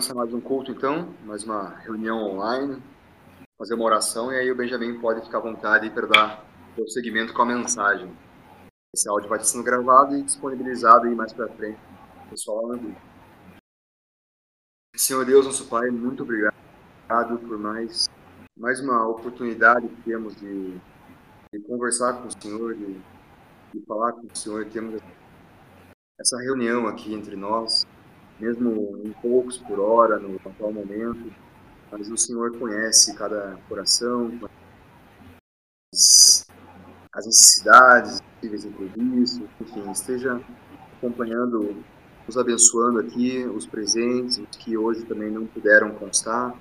começar mais um culto então, mais uma reunião online, fazer uma oração e aí o Benjamin pode ficar à vontade para dar prosseguimento com a mensagem. Esse áudio vai sendo gravado e disponibilizado aí mais para frente, pessoal lá no. Senhor Deus, nosso Pai, muito obrigado por mais, mais uma oportunidade que temos de, de conversar com o Senhor, de, de falar com o Senhor. Temos essa reunião aqui entre nós, mesmo em poucos por hora, no atual momento, mas o Senhor conhece cada coração, as, as necessidades, possíveis imprevistos, enfim, esteja acompanhando, nos abençoando aqui, os presentes, os que hoje também não puderam constar,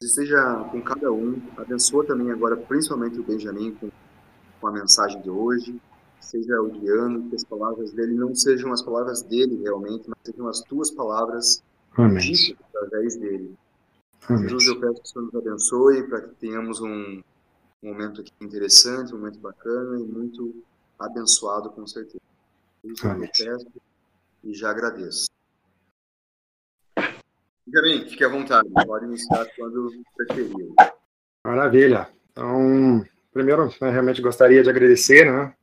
esteja com cada um, abençoa também agora, principalmente o Benjamin, com, com a mensagem de hoje, seja o guiando, que as palavras dele não sejam as palavras dele realmente, mas sejam as tuas palavras ditas através dele. Amém. Jesus, eu peço que o Senhor nos abençoe para que tenhamos um, um momento aqui interessante, um momento bacana e muito abençoado, com certeza. Jesus, eu peço e já agradeço. Benjamin, fique à vontade, pode iniciar quando preferir. Maravilha. Então, primeiro, eu realmente gostaria de agradecer, né,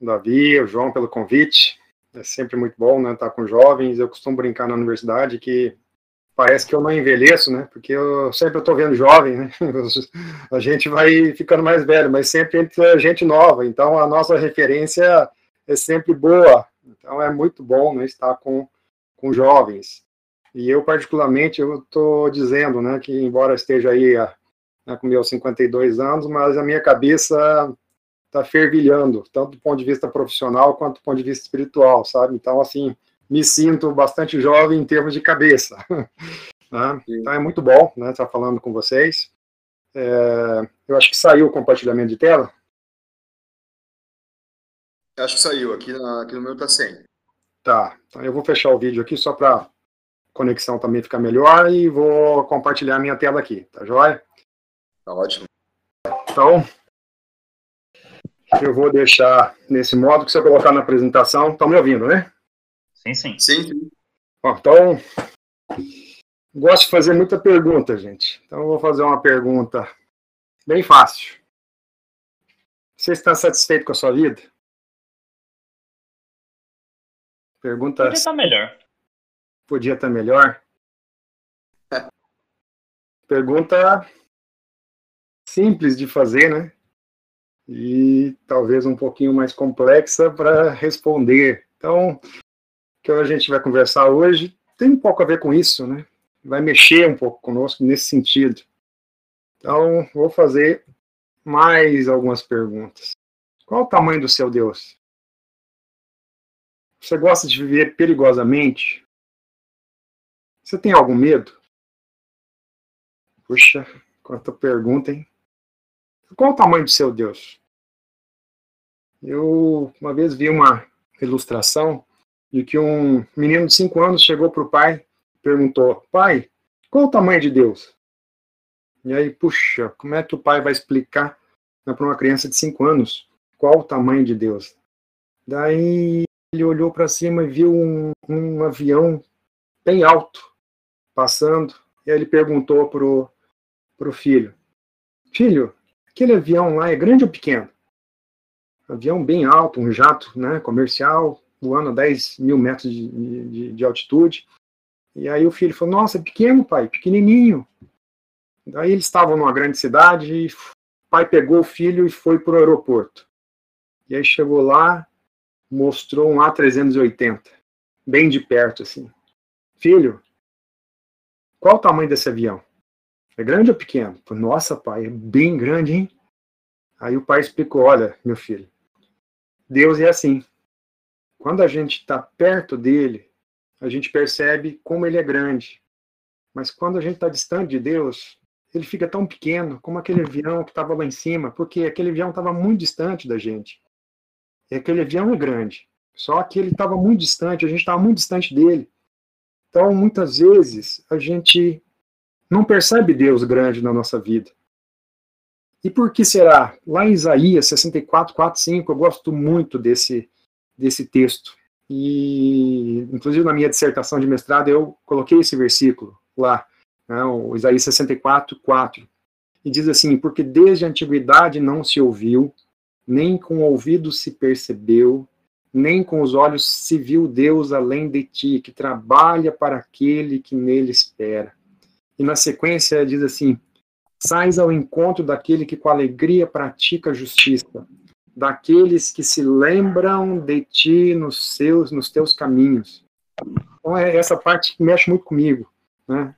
Davi, o João pelo convite. É sempre muito bom, né, estar com jovens. Eu costumo brincar na universidade que parece que eu não envelheço, né? Porque eu sempre estou vendo jovem, né? A gente vai ficando mais velho, mas sempre entre gente nova. Então a nossa referência é sempre boa. Então é muito bom, né, estar com com jovens. E eu particularmente eu estou dizendo, né, que embora esteja aí né, com meus 52 anos, mas a minha cabeça está fervilhando, tanto do ponto de vista profissional quanto do ponto de vista espiritual, sabe? Então, assim, me sinto bastante jovem em termos de cabeça. né? Então, é muito bom né, estar falando com vocês. É, eu acho que saiu o compartilhamento de tela. Acho que saiu, aqui, na, aqui no meu está sem. Tá, então eu vou fechar o vídeo aqui só para conexão também ficar melhor e vou compartilhar minha tela aqui, tá joia? Tá ótimo. Então, eu vou deixar nesse modo que se eu colocar na apresentação, estão me ouvindo, né? Sim, sim. Sim. Bom, então, gosto de fazer muita pergunta, gente. Então, eu vou fazer uma pergunta bem fácil. Você está satisfeito com a sua vida? Pergunta. Podia estar melhor. Podia estar melhor? Pergunta simples de fazer, né? E talvez um pouquinho mais complexa para responder. Então, o que a gente vai conversar hoje tem um pouco a ver com isso, né? Vai mexer um pouco conosco nesse sentido. Então, vou fazer mais algumas perguntas. Qual o tamanho do seu Deus? Você gosta de viver perigosamente? Você tem algum medo? Puxa, quanta pergunta, hein? Qual o tamanho do seu Deus? Eu uma vez vi uma ilustração de que um menino de 5 anos chegou para o pai e perguntou: Pai, qual o tamanho de Deus? E aí, puxa, como é que o pai vai explicar né, para uma criança de 5 anos qual o tamanho de Deus? Daí ele olhou para cima e viu um, um avião bem alto passando. E aí ele perguntou pro, pro filho: Filho, Aquele avião lá é grande ou pequeno? Avião bem alto, um jato né, comercial, voando a 10 mil metros de, de, de altitude. E aí o filho falou: Nossa, é pequeno, pai, pequenininho. Daí eles estavam numa grande cidade e o pai pegou o filho e foi para o aeroporto. E aí chegou lá, mostrou um A380, bem de perto assim. Filho, qual o tamanho desse avião? É grande ou pequeno? Nossa, pai, é bem grande, hein? Aí o pai explicou: Olha, meu filho, Deus é assim. Quando a gente está perto dele, a gente percebe como ele é grande. Mas quando a gente está distante de Deus, ele fica tão pequeno como aquele avião que estava lá em cima, porque aquele avião estava muito distante da gente. E aquele avião é grande. Só que ele estava muito distante, a gente estava muito distante dele. Então, muitas vezes, a gente não percebe Deus grande na nossa vida. E por que será? Lá em Isaías 64, 4, 5, eu gosto muito desse, desse texto. E, inclusive, na minha dissertação de mestrado, eu coloquei esse versículo lá, né, o Isaías 64, 4. E diz assim: Porque desde a antiguidade não se ouviu, nem com o ouvido se percebeu, nem com os olhos se viu Deus além de ti, que trabalha para aquele que nele espera. E na sequência diz assim: Sais ao encontro daquele que com alegria pratica a justiça, daqueles que se lembram de ti nos seus, nos teus caminhos. Então é essa parte que mexe muito comigo, né?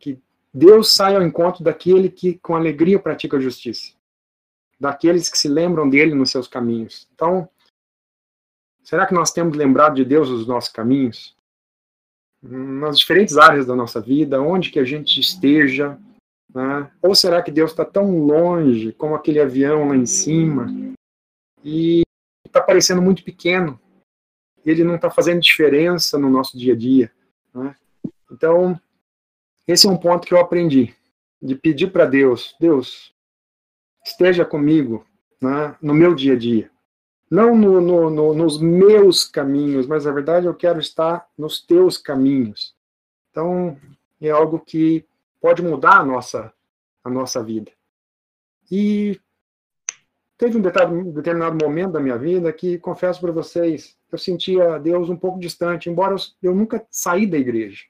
Que Deus sai ao encontro daquele que com alegria pratica a justiça, daqueles que se lembram dele nos seus caminhos. Então, será que nós temos lembrado de Deus nos nossos caminhos? Nas diferentes áreas da nossa vida, onde que a gente esteja, né? Ou será que Deus está tão longe como aquele avião lá em cima e está parecendo muito pequeno? Ele não está fazendo diferença no nosso dia a dia. Né? Então, esse é um ponto que eu aprendi, de pedir para Deus, Deus, esteja comigo né, no meu dia a dia. Não no, no, no, nos meus caminhos, mas na verdade eu quero estar nos teus caminhos. Então, é algo que pode mudar a nossa, a nossa vida. E teve um determinado momento da minha vida que, confesso para vocês, eu sentia Deus um pouco distante, embora eu, nunca saí da igreja.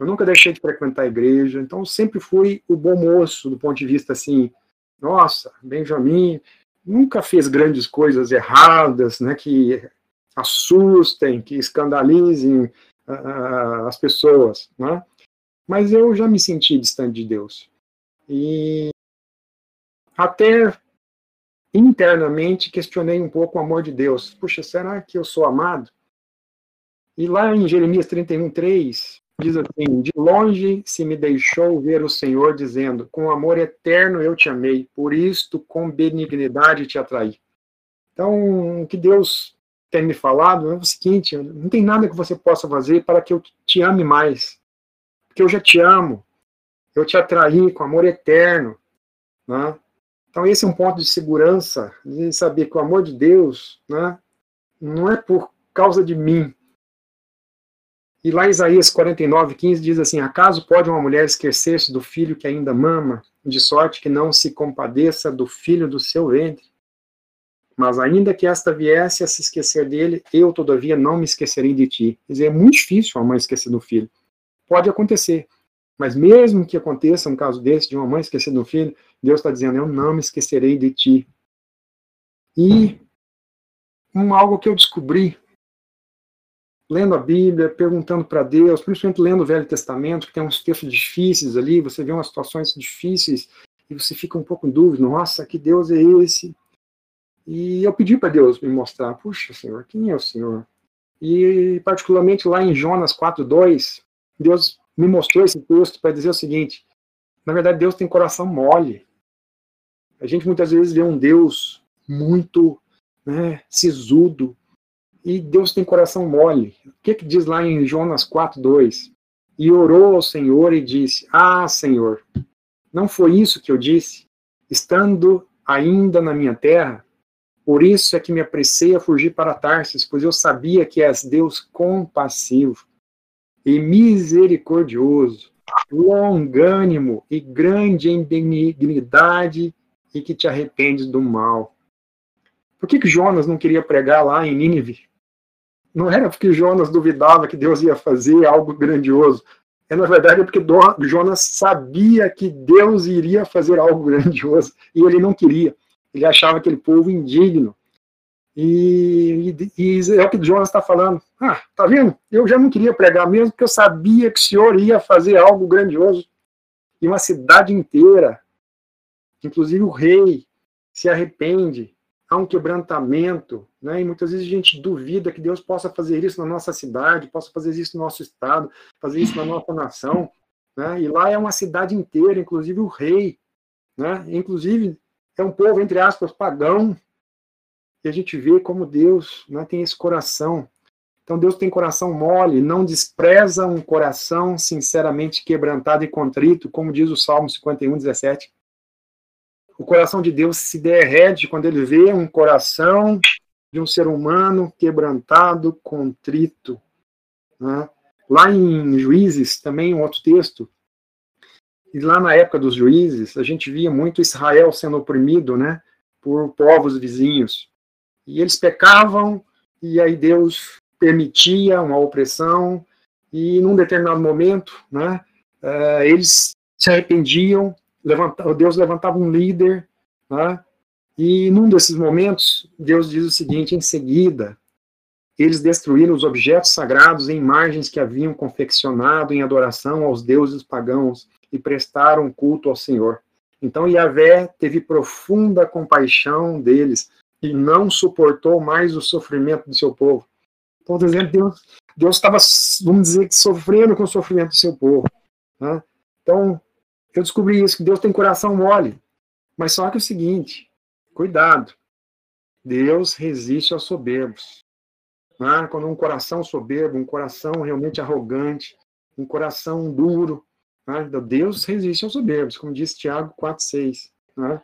Eu nunca deixei de frequentar a igreja, então sempre fui o bom moço do ponto de vista assim, nossa, Benjamin nunca fez grandes coisas erradas, né, que assustem, que escandalizem uh, as pessoas, né? Mas eu já me senti distante de Deus. E até internamente questionei um pouco o amor de Deus. Puxa, será que eu sou amado? E lá em Jeremias 31, 3, diz assim: De longe se me deixou ver o Senhor, dizendo: Com amor eterno eu te amei, por isto com benignidade te atraí. Então, o que Deus tem me falado é o seguinte: não tem nada que você possa fazer para que eu te ame mais porque eu já te amo, eu te atraí com amor eterno. Né? Então, esse é um ponto de segurança, de saber que o amor de Deus né, não é por causa de mim. E lá em Isaías 49, 15 diz assim: Acaso pode uma mulher esquecer-se do filho que ainda mama, de sorte que não se compadeça do filho do seu ventre? Mas ainda que esta viesse a se esquecer dele, eu, todavia, não me esquecerei de ti. Quer dizer, é muito difícil a mãe esquecer do filho. Pode acontecer. Mas mesmo que aconteça um caso desse, de uma mãe esquecer do filho, Deus está dizendo: Eu não me esquecerei de ti. E um, algo que eu descobri, lendo a Bíblia, perguntando para Deus, principalmente lendo o Velho Testamento, que tem uns textos difíceis ali, você vê umas situações difíceis e você fica um pouco em dúvida: Nossa, que Deus é esse? E eu pedi para Deus me mostrar: Puxa, Senhor, quem é o Senhor? E, particularmente lá em Jonas 4,2, Deus me mostrou esse texto para dizer o seguinte: na verdade, Deus tem coração mole. A gente muitas vezes vê um Deus muito né, sisudo, e Deus tem coração mole. O que, que diz lá em Jonas 4,2? E orou ao Senhor e disse: Ah, Senhor, não foi isso que eu disse, estando ainda na minha terra? Por isso é que me apressei a fugir para Tarsis, pois eu sabia que és Deus compassivo e misericordioso, longânimo e grande em benignidade e que te arrependes do mal. Por que, que Jonas não queria pregar lá em Nínive? Não era porque Jonas duvidava que Deus ia fazer algo grandioso. É, na verdade, é porque Jonas sabia que Deus iria fazer algo grandioso e ele não queria. Ele achava aquele povo indigno. E, e, e é o que Jonas está falando. Ah, tá vendo? Eu já não queria pregar mesmo, porque eu sabia que o Senhor ia fazer algo grandioso. E uma cidade inteira, inclusive o rei, se arrepende. Há um quebrantamento, né? E muitas vezes a gente duvida que Deus possa fazer isso na nossa cidade, possa fazer isso no nosso estado, fazer isso na nossa nação, né? E lá é uma cidade inteira, inclusive o rei, né? Inclusive é um povo entre aspas pagão, e a gente vê como Deus né, tem esse coração. Então Deus tem coração mole, não despreza um coração sinceramente quebrantado e contrito, como diz o Salmo 51, 17. O coração de Deus se derrete quando ele vê um coração de um ser humano quebrantado, contrito. Né? Lá em Juízes, também um outro texto, e lá na época dos juízes, a gente via muito Israel sendo oprimido, né, por povos vizinhos. E eles pecavam, e aí Deus permitia uma opressão, e num determinado momento, né, uh, eles se arrependiam, levanta, Deus levantava um líder, né, e num desses momentos, Deus diz o seguinte: em seguida, eles destruíram os objetos sagrados e imagens que haviam confeccionado em adoração aos deuses pagãos e prestaram culto ao Senhor. Então Yahvé teve profunda compaixão deles e não suportou mais o sofrimento do seu povo. Então, por exemplo, Deus, Deus estava, vamos dizer, sofrendo com o sofrimento do seu povo. Né? Então, eu descobri isso, que Deus tem coração mole. Mas só que é o seguinte, cuidado, Deus resiste aos soberbos. Né? Quando um coração soberbo, um coração realmente arrogante, um coração duro, né? Deus resiste aos soberbos, como diz Tiago 4,6. Né?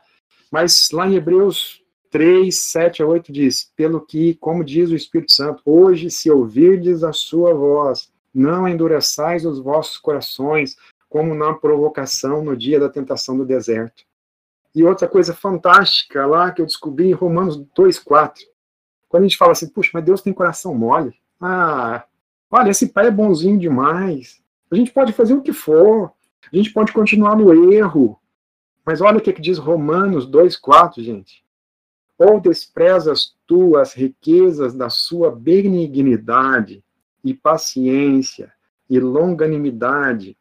Mas lá em Hebreus 3, 7 a 8 diz: Pelo que, como diz o Espírito Santo, hoje, se ouvirdes a sua voz, não endureçais os vossos corações, como na provocação no dia da tentação do deserto. E outra coisa fantástica lá que eu descobri em Romanos 2,4. Quando a gente fala assim, puxa, mas Deus tem coração mole. Ah, olha, esse pai é bonzinho demais. A gente pode fazer o que for, a gente pode continuar no erro. Mas olha o que, que diz Romanos 2,4, gente. Ou desprezas tu as riquezas da sua benignidade e paciência e longanimidade,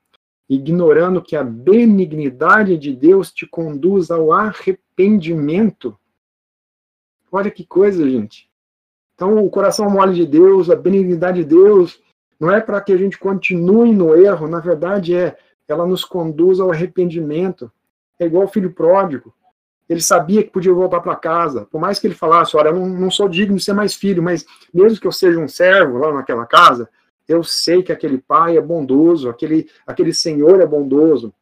ignorando que a benignidade de Deus te conduz ao arrependimento. Olha que coisa, gente. Então, o coração mole de Deus, a benignidade de Deus, não é para que a gente continue no erro, na verdade é, ela nos conduz ao arrependimento. É igual o filho pródigo. Ele sabia que podia voltar para casa. Por mais que ele falasse, olha, eu não, não sou digno de ser mais filho, mas mesmo que eu seja um servo lá naquela casa, eu sei que aquele pai é bondoso, aquele, aquele senhor é bondoso.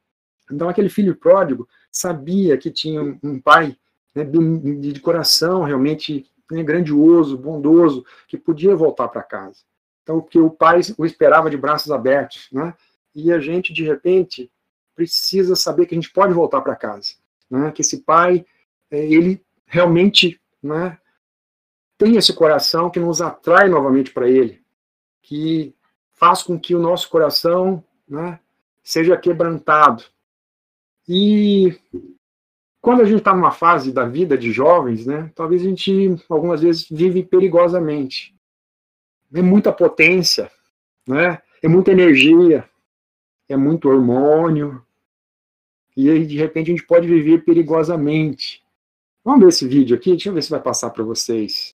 Então, aquele filho pródigo sabia que tinha um, pai né, de, de, coração realmente né, grandioso, bondoso, que podia voltar para casa. Então, que o pai o esperava de braços abertos, né? E a gente, de repente, precisa saber que a gente pode voltar para casa, né? Que esse pai, é, ele realmente, né? Tem esse coração que nos atrai novamente para ele, que faz com que o nosso coração, né? Seja quebrantado. E quando a gente está numa fase da vida de jovens, né? Talvez a gente, algumas vezes, vive perigosamente é muita potência, né? é muita energia, é muito hormônio, e aí, de repente, a gente pode viver perigosamente. Vamos ver esse vídeo aqui? Deixa eu ver se vai passar para vocês.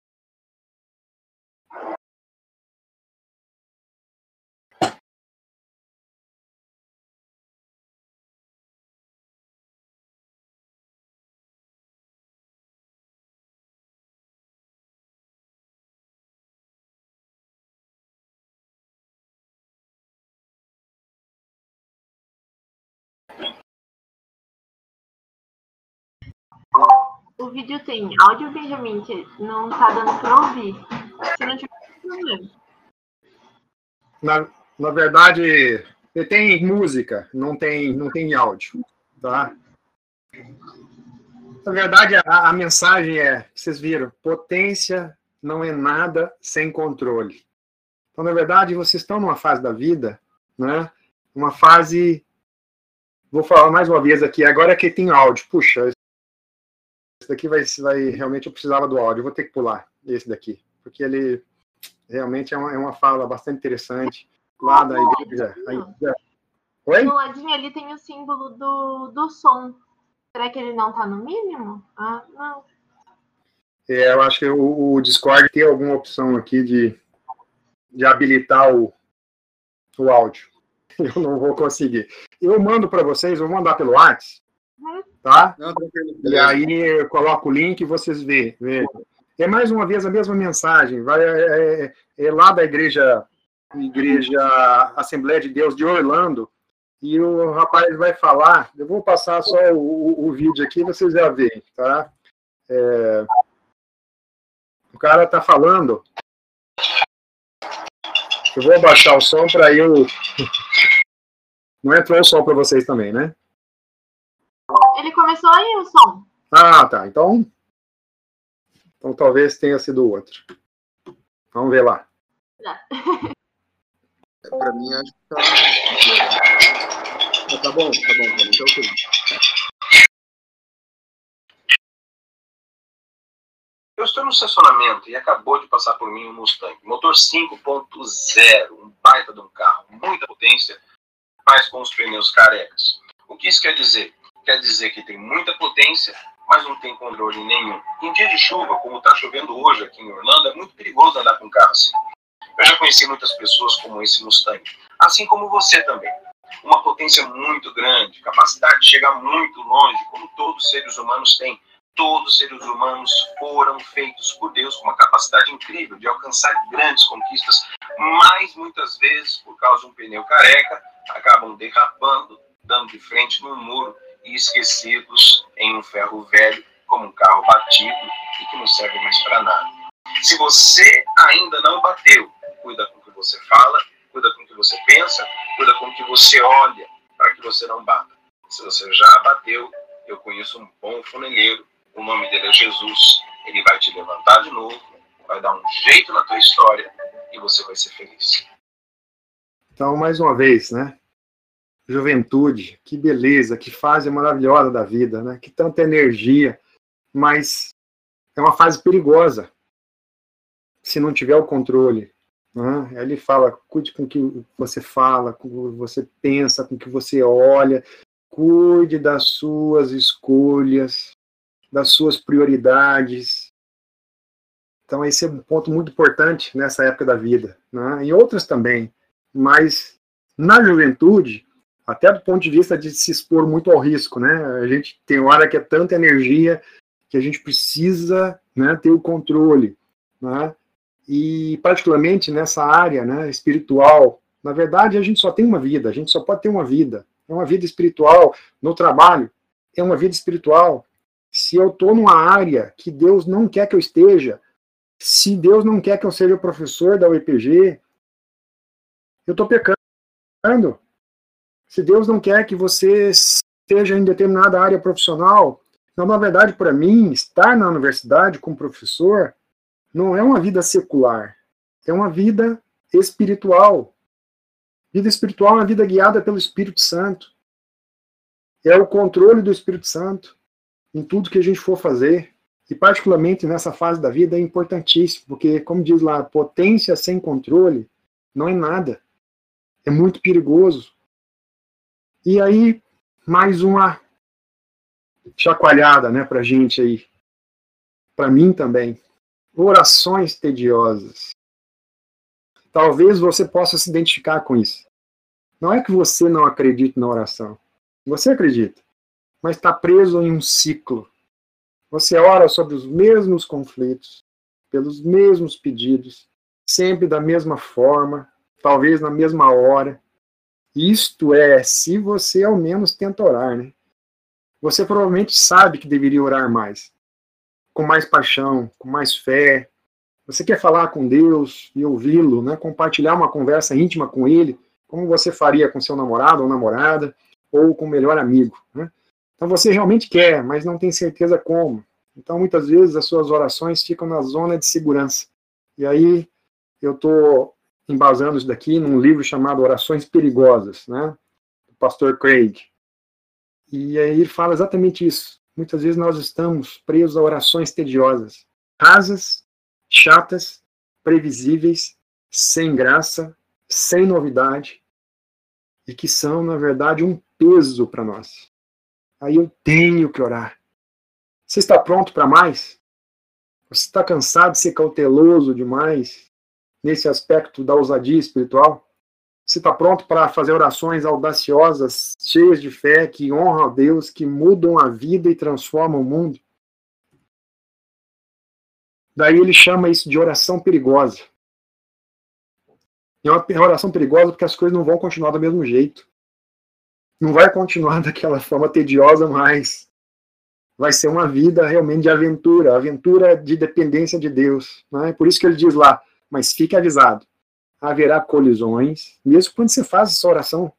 Vídeo tem áudio, Benjamin, que não tá dando para ouvir. Se não tiver. Na, na verdade, tem música, não tem, não tem áudio, tá? Na verdade, a, a mensagem é, vocês viram, potência não é nada sem controle. Então, na verdade, vocês estão numa fase da vida, né? Uma fase vou falar mais uma vez aqui, agora que tem áudio. Puxa, esse daqui vai, vai realmente eu precisava do áudio, vou ter que pular esse daqui, porque ele realmente é uma, é uma fala bastante interessante lá da igreja. igreja. Oi? No ladinho ali tem o símbolo do, do som. Será que ele não está no mínimo? Ah, não. É, eu acho que o, o, Discord tem alguma opção aqui de, de habilitar o, o áudio. Eu não vou conseguir. Eu mando para vocês, vou mandar pelo WhatsApp tá? Não, e aí eu coloco o link e vocês vê, vê. É mais uma vez a mesma mensagem, vai é, é, é lá da igreja igreja Assembleia de Deus de Orlando e o rapaz vai falar. Eu vou passar só o, o, o vídeo aqui, vocês já veem, tá? É, cara tá falando. Eu vou abaixar o som para eu. Não entrou o som para vocês também, né? Ele começou aí o som. Ah, tá. Então. Então talvez tenha sido outro. Vamos ver lá. É, para mim, acho que tá. Ah, tá bom, tá bom, tá bom. Então, ok. Eu estou no estacionamento e acabou de passar por mim um Mustang, motor 5.0, um baita de um carro, muita potência, mas com os pneus carecas. O que isso quer dizer? Quer dizer que tem muita potência, mas não tem controle nenhum. Em dia de chuva, como está chovendo hoje aqui em Orlando, é muito perigoso andar com carro assim. Eu já conheci muitas pessoas como esse Mustang, assim como você também. Uma potência muito grande, capacidade de chegar muito longe, como todos os seres humanos têm todos os seres humanos foram feitos por Deus com uma capacidade incrível de alcançar grandes conquistas, mas muitas vezes, por causa de um pneu careca, acabam derrapando, dando de frente num muro e esquecidos em um ferro velho, como um carro batido e que não serve mais para nada. Se você ainda não bateu, cuida com o que você fala, cuida com o que você pensa, cuida com o que você olha, para que você não bata. Se você já bateu, eu conheço um bom funeleiro o nome dele é Jesus, ele vai te levantar de novo, vai dar um jeito na tua história e você vai ser feliz. Então, mais uma vez, né? Juventude, que beleza, que fase maravilhosa da vida, né? Que tanta energia, mas é uma fase perigosa se não tiver o controle. Né? Ele fala, cuide com o que você fala, com o que você pensa, com o que você olha, cuide das suas escolhas, das suas prioridades. Então, esse é um ponto muito importante nessa época da vida, né? e outras também, mas na juventude, até do ponto de vista de se expor muito ao risco, né? A gente tem hora que é tanta energia que a gente precisa né, ter o controle, né? E particularmente nessa área, né, espiritual, na verdade a gente só tem uma vida, a gente só pode ter uma vida, é uma vida espiritual no trabalho, é uma vida espiritual se eu estou numa área que Deus não quer que eu esteja, se Deus não quer que eu seja professor da UEPG, eu estou pecando. Se Deus não quer que você esteja em determinada área profissional, então, na verdade, para mim, estar na universidade como professor não é uma vida secular, é uma vida espiritual. Vida espiritual é uma vida guiada pelo Espírito Santo. É o controle do Espírito Santo em tudo que a gente for fazer, e particularmente nessa fase da vida é importantíssimo, porque, como diz lá, potência sem controle não é nada. É muito perigoso. E aí, mais uma chacoalhada né, para gente aí. Para mim também. Orações tediosas. Talvez você possa se identificar com isso. Não é que você não acredite na oração. Você acredita mas está preso em um ciclo. Você ora sobre os mesmos conflitos, pelos mesmos pedidos, sempre da mesma forma, talvez na mesma hora. Isto é, se você ao menos tenta orar, né? Você provavelmente sabe que deveria orar mais, com mais paixão, com mais fé. Você quer falar com Deus e ouvi-lo, né? Compartilhar uma conversa íntima com Ele, como você faria com seu namorado ou namorada, ou com o melhor amigo, né? Então você realmente quer, mas não tem certeza como. Então muitas vezes as suas orações ficam na zona de segurança. E aí eu estou embasando isso daqui num livro chamado Orações Perigosas, né? Do pastor Craig. E aí ele fala exatamente isso. Muitas vezes nós estamos presos a orações tediosas, rasas, chatas, previsíveis, sem graça, sem novidade, e que são, na verdade, um peso para nós. Aí eu tenho que orar. Você está pronto para mais? Você está cansado de ser cauteloso demais nesse aspecto da ousadia espiritual? Você está pronto para fazer orações audaciosas, cheias de fé, que honram a Deus, que mudam a vida e transformam o mundo? Daí ele chama isso de oração perigosa. É uma oração perigosa porque as coisas não vão continuar do mesmo jeito não vai continuar daquela forma tediosa mais. vai ser uma vida realmente de aventura, aventura de dependência de Deus. Né? Por isso que ele diz lá, mas fique avisado, haverá colisões, mesmo quando você faz essa oração,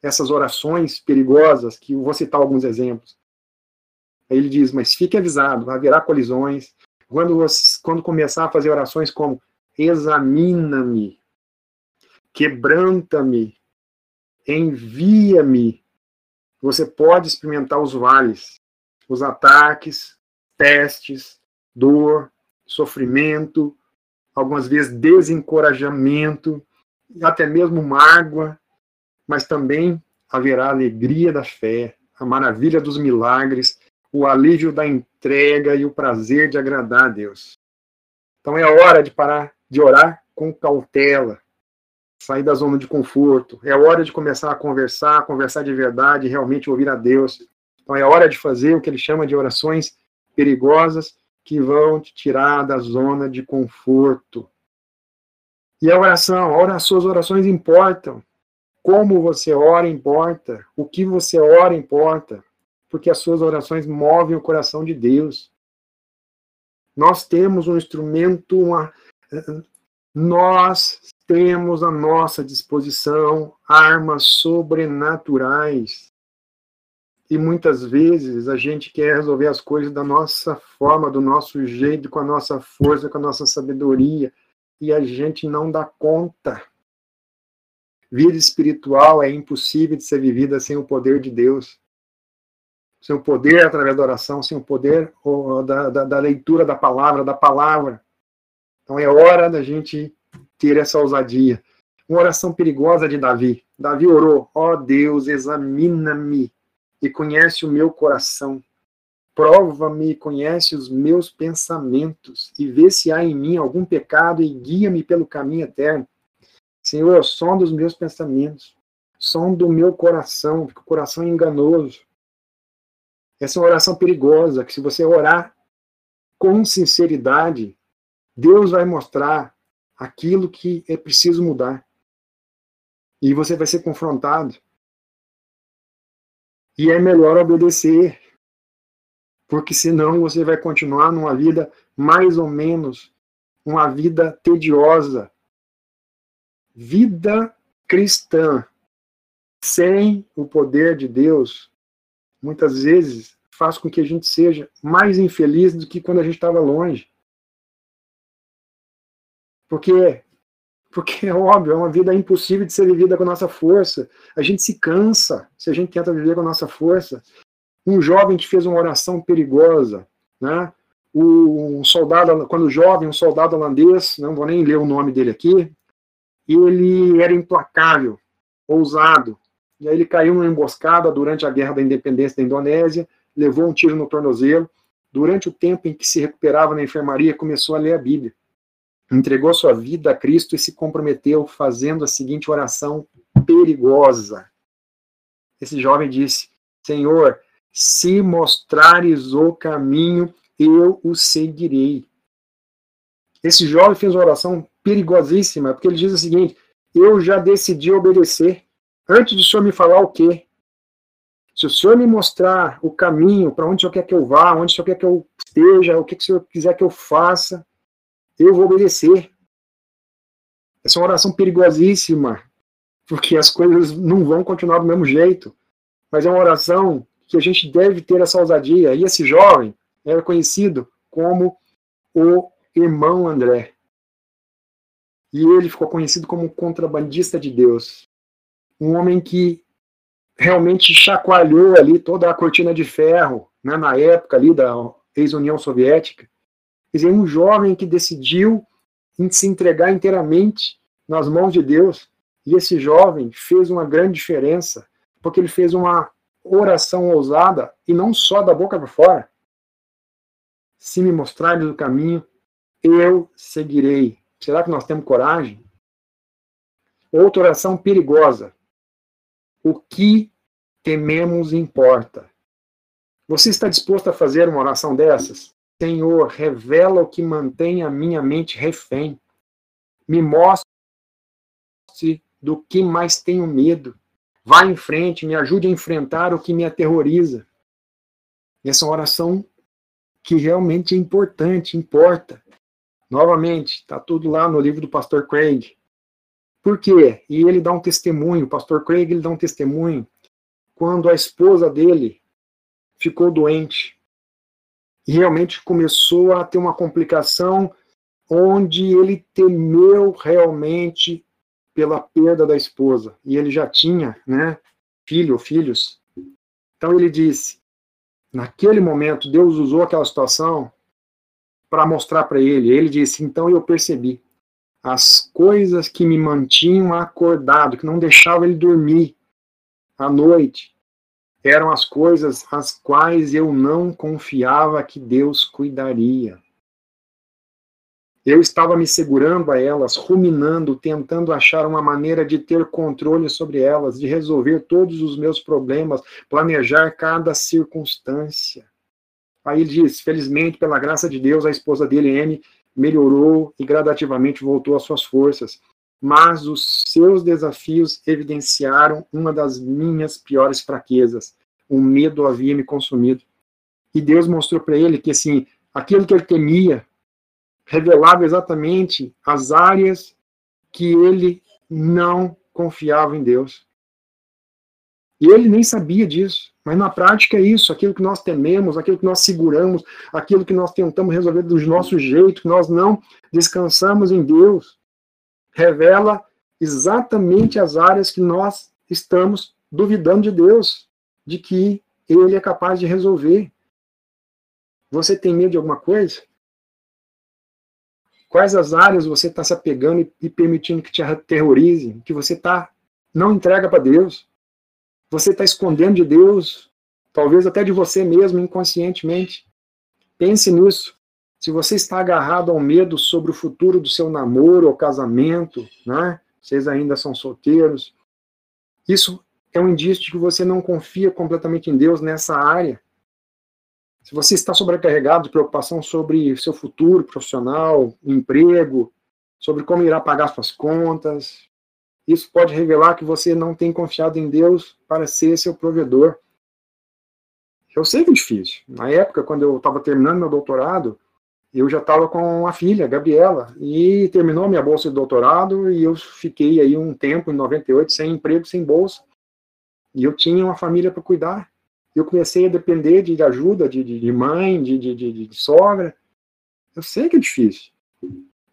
essas orações perigosas, que eu vou citar alguns exemplos. Aí ele diz, mas fique avisado, haverá colisões. Quando, você, quando começar a fazer orações como examina-me, quebranta-me, envia-me, você pode experimentar os vales, os ataques, testes, dor, sofrimento, algumas vezes desencorajamento, até mesmo mágoa, mas também haverá a alegria da fé, a maravilha dos milagres, o alívio da entrega e o prazer de agradar a Deus. Então é hora de parar de orar com cautela, sair da zona de conforto. É hora de começar a conversar, conversar de verdade, realmente ouvir a Deus. Então é hora de fazer o que ele chama de orações perigosas que vão te tirar da zona de conforto. E a oração, as suas orações importam. Como você ora importa, o que você ora importa, porque as suas orações movem o coração de Deus. Nós temos um instrumento, uma, nós temos à nossa disposição armas sobrenaturais. E muitas vezes a gente quer resolver as coisas da nossa forma, do nosso jeito, com a nossa força, com a nossa sabedoria, e a gente não dá conta. Vida espiritual é impossível de ser vivida sem o poder de Deus. Sem o poder através da oração, sem o poder da, da, da leitura da palavra, da palavra. Então é hora da gente ter essa ousadia. Uma oração perigosa de Davi. Davi orou: Ó oh Deus, examina-me e conhece o meu coração. Prova-me e conhece os meus pensamentos e vê se há em mim algum pecado e guia-me pelo caminho eterno. Senhor, som dos meus pensamentos, som do meu coração, porque o coração é enganoso. Essa é uma oração perigosa, que se você orar com sinceridade, Deus vai mostrar aquilo que é preciso mudar. E você vai ser confrontado. E é melhor obedecer, porque senão você vai continuar numa vida mais ou menos uma vida tediosa. Vida cristã sem o poder de Deus, muitas vezes faz com que a gente seja mais infeliz do que quando a gente estava longe. Porque porque é óbvio, é uma vida impossível de ser vivida com a nossa força. A gente se cansa se a gente tenta viver com a nossa força. Um jovem que fez uma oração perigosa, né? Um soldado, quando jovem, um soldado holandês, não vou nem ler o nome dele aqui, ele era implacável, ousado. E aí ele caiu numa emboscada durante a Guerra da Independência da Indonésia, levou um tiro no tornozelo. Durante o tempo em que se recuperava na enfermaria, começou a ler a Bíblia entregou sua vida a Cristo e se comprometeu fazendo a seguinte oração perigosa. Esse jovem disse: Senhor, se mostrares o caminho, eu o seguirei. Esse jovem fez uma oração perigosíssima, porque ele diz o seguinte: Eu já decidi obedecer. Antes do senhor me falar o quê? Se o senhor me mostrar o caminho, para onde o senhor quer que eu vá, onde o senhor quer que eu esteja, o que, que o senhor quiser que eu faça, eu vou obedecer. Essa é uma oração perigosíssima, porque as coisas não vão continuar do mesmo jeito. Mas é uma oração que a gente deve ter essa ousadia. E esse jovem era conhecido como o irmão André. E ele ficou conhecido como contrabandista de Deus. Um homem que realmente chacoalhou ali toda a cortina de ferro, né, na época ali da ex-União Soviética. Quer dizer, um jovem que decidiu se entregar inteiramente nas mãos de Deus. E esse jovem fez uma grande diferença, porque ele fez uma oração ousada e não só da boca para fora. Se me mostrares o caminho, eu seguirei. Será que nós temos coragem? Outra oração perigosa. O que tememos importa. Você está disposto a fazer uma oração dessas? Senhor, revela o que mantém a minha mente refém. Me mostre do que mais tenho medo. Vá em frente, me ajude a enfrentar o que me aterroriza. Essa oração que realmente é importante, importa. Novamente, está tudo lá no livro do pastor Craig. Por quê? E ele dá um testemunho, o pastor Craig ele dá um testemunho quando a esposa dele ficou doente e realmente começou a ter uma complicação onde ele temeu realmente pela perda da esposa e ele já tinha, né, filho ou filhos. Então ele disse: naquele momento Deus usou aquela situação para mostrar para ele. Ele disse: então eu percebi as coisas que me mantinham acordado, que não deixavam ele dormir à noite, eram as coisas as quais eu não confiava que Deus cuidaria. Eu estava me segurando a elas, ruminando, tentando achar uma maneira de ter controle sobre elas, de resolver todos os meus problemas, planejar cada circunstância. Aí ele diz: felizmente, pela graça de Deus, a esposa dele, M, melhorou e gradativamente voltou às suas forças. Mas os seus desafios evidenciaram uma das minhas piores fraquezas. O medo havia me consumido. E Deus mostrou para ele que, assim, aquilo que ele temia, revelava exatamente as áreas que ele não confiava em Deus. E ele nem sabia disso, mas na prática é isso, aquilo que nós tememos, aquilo que nós seguramos, aquilo que nós tentamos resolver do nosso jeito, que nós não descansamos em Deus, revela exatamente as áreas que nós estamos duvidando de Deus, de que ele é capaz de resolver. Você tem medo de alguma coisa? Quais as áreas você está se apegando e, permitindo que te aterrorizem, que você tá, não entrega para Deus? Você está escondendo de Deus, talvez até de você mesmo, inconscientemente. Pense nisso. Se você está agarrado ao medo sobre o futuro do seu namoro ou casamento, né? Vocês ainda são solteiros. Isso é um indício de que você não confia completamente em Deus nessa área. Se você está sobrecarregado de preocupação sobre seu futuro profissional, emprego, sobre como irá pagar suas contas, isso pode revelar que você não tem confiado em Deus para ser seu provedor. Eu sei que é difícil. Na época, quando eu estava terminando meu doutorado, eu já estava com a filha, Gabriela, e terminou minha bolsa de doutorado e eu fiquei aí um tempo, em 98, sem emprego, sem bolsa. E eu tinha uma família para cuidar eu comecei a depender de ajuda de, de, de mãe, de, de, de, de sogra. Eu sei que é difícil,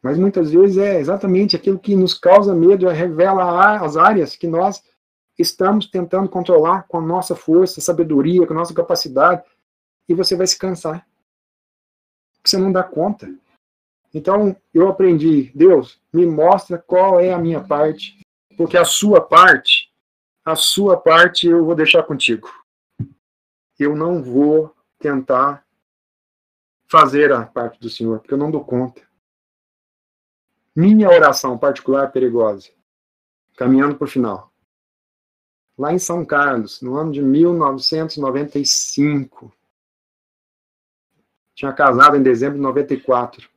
mas muitas vezes é exatamente aquilo que nos causa medo, é revela as áreas que nós estamos tentando controlar com a nossa força, sabedoria, com a nossa capacidade, e você vai se cansar. Você não dá conta. Então, eu aprendi, Deus, me mostra qual é a minha parte, porque a sua parte, a sua parte eu vou deixar contigo eu não vou tentar fazer a parte do Senhor, porque eu não dou conta. Minha oração particular perigosa, caminhando para o final. Lá em São Carlos, no ano de 1995, tinha casado em dezembro de 94.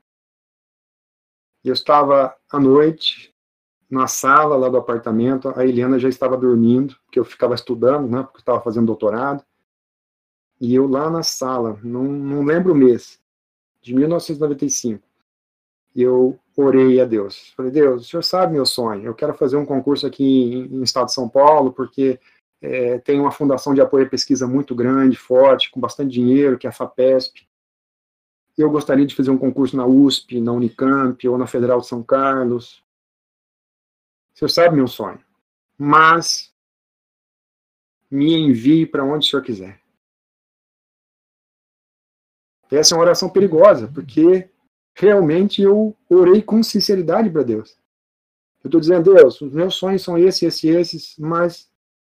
Eu estava à noite na sala lá do apartamento, a Helena já estava dormindo, porque eu ficava estudando, né, porque estava fazendo doutorado. E eu lá na sala, não, não lembro o mês, de 1995, eu orei a Deus. Falei, Deus, o senhor sabe meu sonho, eu quero fazer um concurso aqui em, em estado de São Paulo, porque é, tem uma fundação de apoio à pesquisa muito grande, forte, com bastante dinheiro, que é a FAPESP. Eu gostaria de fazer um concurso na USP, na Unicamp ou na Federal de São Carlos. Senhor sabe meu sonho. Mas me envie para onde o senhor quiser. Essa é uma oração perigosa, porque realmente eu orei com sinceridade para Deus. Eu estou dizendo, Deus, os meus sonhos são esses, esses, esses, mas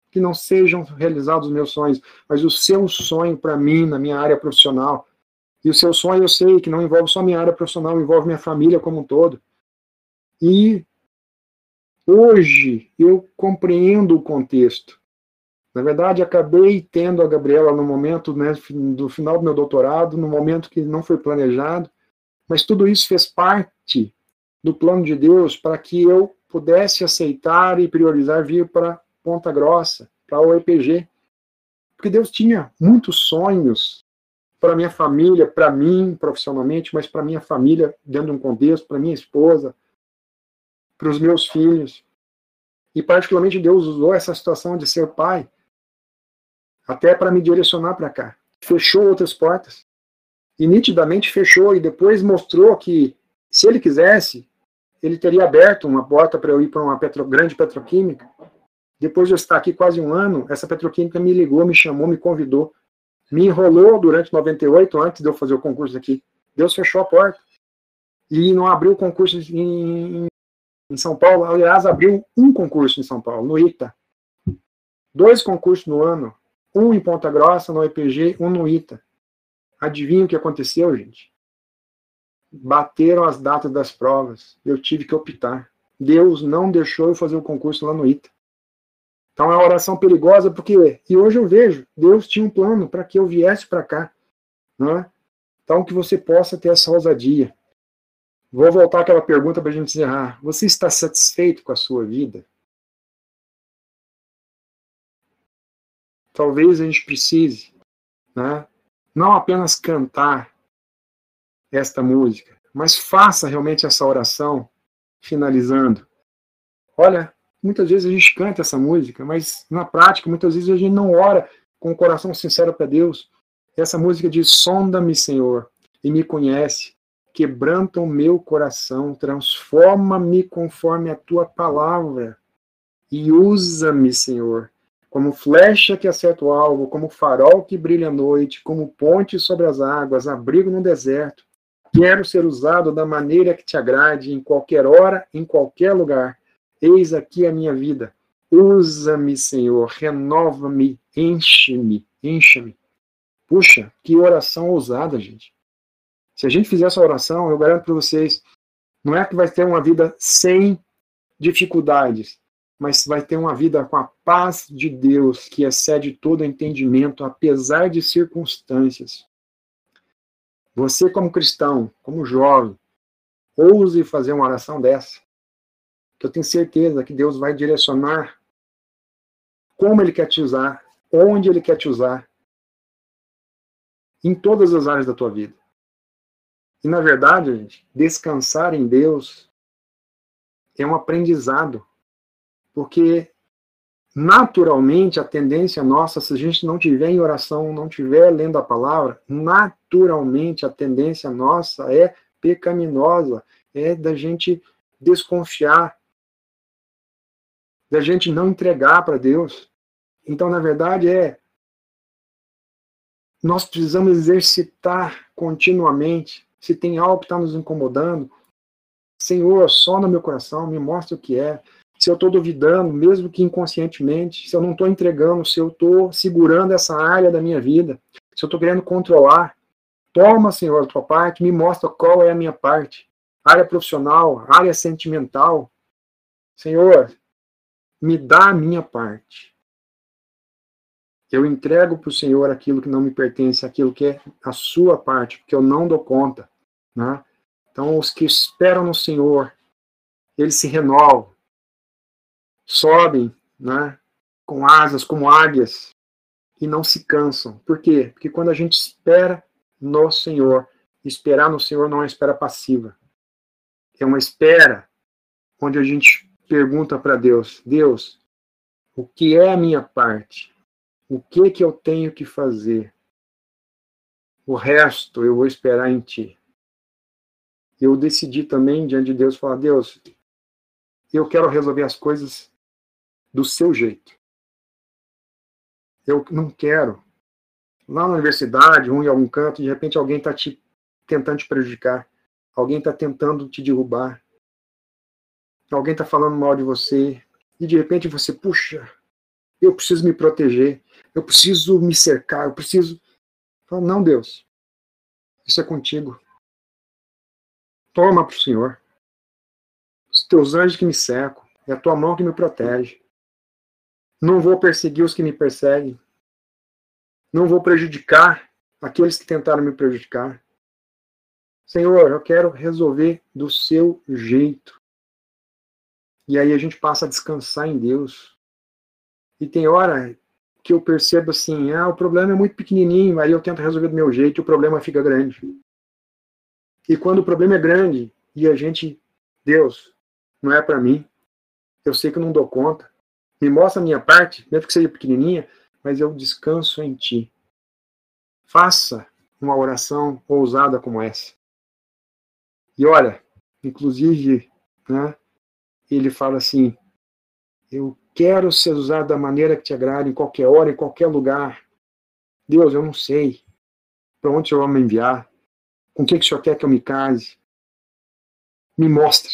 que não sejam realizados os meus sonhos, mas o seu sonho para mim, na minha área profissional. E o seu sonho eu sei que não envolve só minha área profissional, envolve minha família como um todo. E hoje eu compreendo o contexto. Na verdade, acabei tendo a Gabriela no momento né, do final do meu doutorado, no momento que não foi planejado, mas tudo isso fez parte do plano de Deus para que eu pudesse aceitar e priorizar vir para Ponta Grossa, para o EPG. Porque Deus tinha muitos sonhos para minha família, para mim profissionalmente, mas para minha família dentro de um contexto, para minha esposa, para os meus filhos. E particularmente Deus usou essa situação de ser pai até para me direcionar para cá. Fechou outras portas. E nitidamente fechou e depois mostrou que se ele quisesse, ele teria aberto uma porta para eu ir para uma petro, grande petroquímica. Depois de eu estar aqui quase um ano, essa petroquímica me ligou, me chamou, me convidou me enrolou durante 98, antes de eu fazer o concurso aqui. Deus fechou a porta. E não abriu o concurso em, em São Paulo. Aliás, abriu um concurso em São Paulo, no ITA. Dois concursos no ano. Um em Ponta Grossa, no IPG, um no ITA. Adivinha o que aconteceu, gente? Bateram as datas das provas. Eu tive que optar. Deus não deixou eu fazer o concurso lá no ITA. Então é uma oração perigosa porque e hoje eu vejo Deus tinha um plano para que eu viesse para cá, não é? Então que você possa ter essa ousadia. Vou voltar àquela pergunta para a gente encerrar. Você está satisfeito com a sua vida? Talvez a gente precise, né? Não apenas cantar esta música, mas faça realmente essa oração finalizando. Olha, Muitas vezes a gente canta essa música, mas na prática, muitas vezes a gente não ora com o coração sincero para Deus. Essa música diz: Sonda-me, Senhor, e me conhece, quebranta o meu coração, transforma-me conforme a tua palavra, e usa-me, Senhor, como flecha que acerta o alvo, como farol que brilha à noite, como ponte sobre as águas, abrigo no deserto. Quero ser usado da maneira que te agrade, em qualquer hora, em qualquer lugar Eis aqui a minha vida. Usa-me, Senhor, renova-me, enche-me, enche-me. Puxa, que oração ousada, gente. Se a gente fizer essa oração, eu garanto para vocês, não é que vai ter uma vida sem dificuldades, mas vai ter uma vida com a paz de Deus que excede todo entendimento, apesar de circunstâncias. Você, como cristão, como jovem, ouse fazer uma oração dessa que eu tenho certeza que Deus vai direcionar como Ele quer te usar, onde Ele quer te usar, em todas as áreas da tua vida. E na verdade, gente, descansar em Deus é um aprendizado, porque naturalmente a tendência nossa, se a gente não tiver em oração, não tiver lendo a palavra, naturalmente a tendência nossa é pecaminosa, é da gente desconfiar, da gente não entregar para Deus. Então, na verdade, é nós precisamos exercitar continuamente. Se tem algo que está nos incomodando, Senhor, só no meu coração, me mostra o que é. Se eu estou duvidando, mesmo que inconscientemente, se eu não estou entregando, se eu estou segurando essa área da minha vida, se eu estou querendo controlar, toma, Senhor, a tua parte, me mostra qual é a minha parte. Área profissional, área sentimental. Senhor, me dá a minha parte. Eu entrego para o Senhor aquilo que não me pertence, aquilo que é a sua parte, porque eu não dou conta. Né? Então, os que esperam no Senhor, eles se renovam, sobem né, com asas como águias e não se cansam. Por quê? Porque quando a gente espera no Senhor, esperar no Senhor não é espera passiva. É uma espera onde a gente pergunta para Deus: Deus, o que é a minha parte? O que que eu tenho que fazer? O resto eu vou esperar em ti. Eu decidi também diante de Deus falar: Deus, eu quero resolver as coisas do seu jeito. Eu não quero lá na universidade, um em algum canto, de repente alguém está te tentando te prejudicar, alguém está tentando te derrubar, alguém está falando mal de você, e de repente você, puxa, eu preciso me proteger, eu preciso me cercar, eu preciso. Fala, não, Deus, isso é contigo. Toma para o Senhor. Os teus anjos que me cercam, é a tua mão que me protege. Não vou perseguir os que me perseguem. Não vou prejudicar aqueles que tentaram me prejudicar. Senhor, eu quero resolver do seu jeito. E aí a gente passa a descansar em Deus. E tem hora que eu percebo assim, ah, o problema é muito pequenininho, aí eu tento resolver do meu jeito e o problema fica grande. E quando o problema é grande e a gente, Deus, não é para mim, eu sei que eu não dou conta, me mostra a minha parte, mesmo que seja pequenininha, mas eu descanso em Ti. Faça uma oração ousada como essa. E olha, inclusive, né, ele fala assim: Eu quero ser usado da maneira que te agrade, em qualquer hora, em qualquer lugar. Deus, eu não sei para onde o Senhor vai me enviar, com o que, que o Senhor quer que eu me case. Me mostre.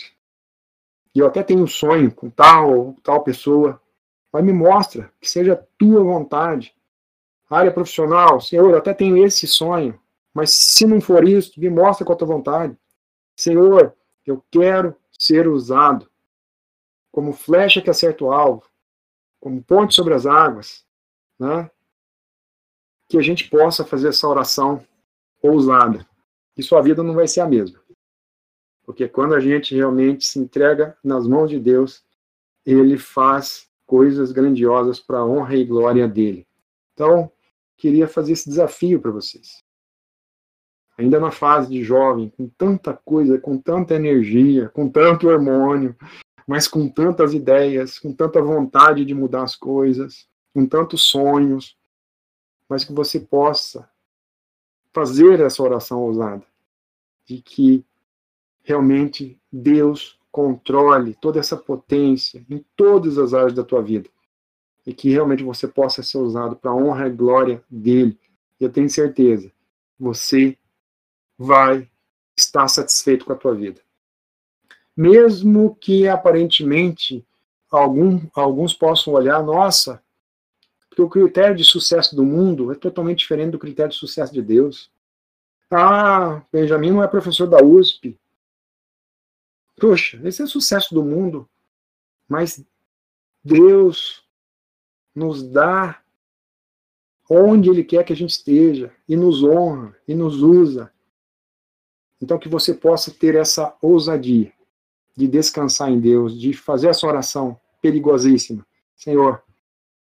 E eu até tenho um sonho com tal tal pessoa, mas me mostra que seja a tua vontade. área profissional, Senhor, eu até tenho esse sonho, mas se não for isso, me mostra com a tua vontade. Senhor, eu quero ser usado como flecha que acerta o alvo, como ponte sobre as águas, né? que a gente possa fazer essa oração ousada. E sua vida não vai ser a mesma. Porque quando a gente realmente se entrega nas mãos de Deus, ele faz coisas grandiosas para a honra e glória dele. Então, queria fazer esse desafio para vocês. Ainda na fase de jovem, com tanta coisa, com tanta energia, com tanto hormônio, mas com tantas ideias, com tanta vontade de mudar as coisas, com tantos sonhos, mas que você possa fazer essa oração ousada, de que realmente Deus controle toda essa potência em todas as áreas da tua vida e que realmente você possa ser usado para a honra e glória dele. Eu tenho certeza, você vai estar satisfeito com a tua vida mesmo que aparentemente algum, alguns possam olhar, nossa, porque o critério de sucesso do mundo é totalmente diferente do critério de sucesso de Deus. Ah, Benjamin não é professor da USP. Poxa, esse é o sucesso do mundo. Mas Deus nos dá onde Ele quer que a gente esteja, e nos honra, e nos usa. Então, que você possa ter essa ousadia de descansar em Deus, de fazer essa oração perigosíssima. Senhor,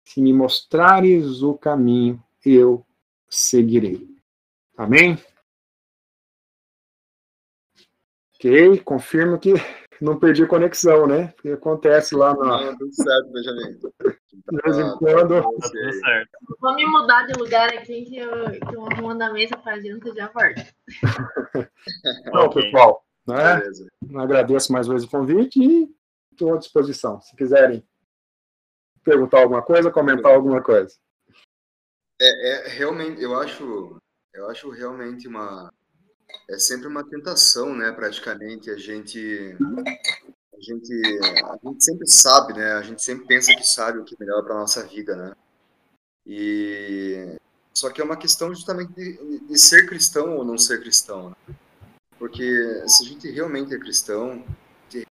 se me mostrares o caminho, eu seguirei. Amém? Ok, confirmo que não perdi conexão, né? Porque acontece lá na. tudo certo, Benjamin. De vez em quando. Tudo certo. Vou me mudar de lugar aqui que eu, que eu arrumo na mesa pra janta já volto. Então, pessoal, né? Beleza. Agradeço mais uma vez o convite e estou à disposição. Se quiserem perguntar alguma coisa, comentar alguma coisa. É, é realmente, eu acho, eu acho realmente uma, é sempre uma tentação, né? Praticamente a gente, a gente, a gente sempre sabe, né? A gente sempre pensa que sabe o que é melhor para nossa vida, né? E só que é uma questão justamente de, de ser cristão ou não ser cristão, né? Porque se a gente realmente é cristão, se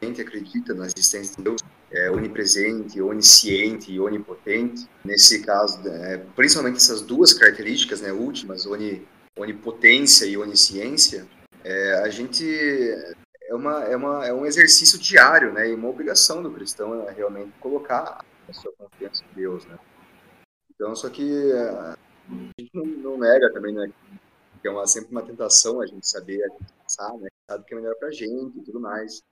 realmente acredita na existência de Deus, é onipresente, onisciente e onipotente. Nesse caso, é, principalmente essas duas características, né, últimas, oni, onipotência e onisciência, é, a gente é uma, é uma é um exercício diário, né, e uma obrigação do cristão é realmente colocar a sua confiança em Deus, né. Então, só que a gente não, não nega também, né, que é uma, sempre uma tentação a gente saber, a gente pensar, né, sabe o que é melhor pra gente e tudo mais.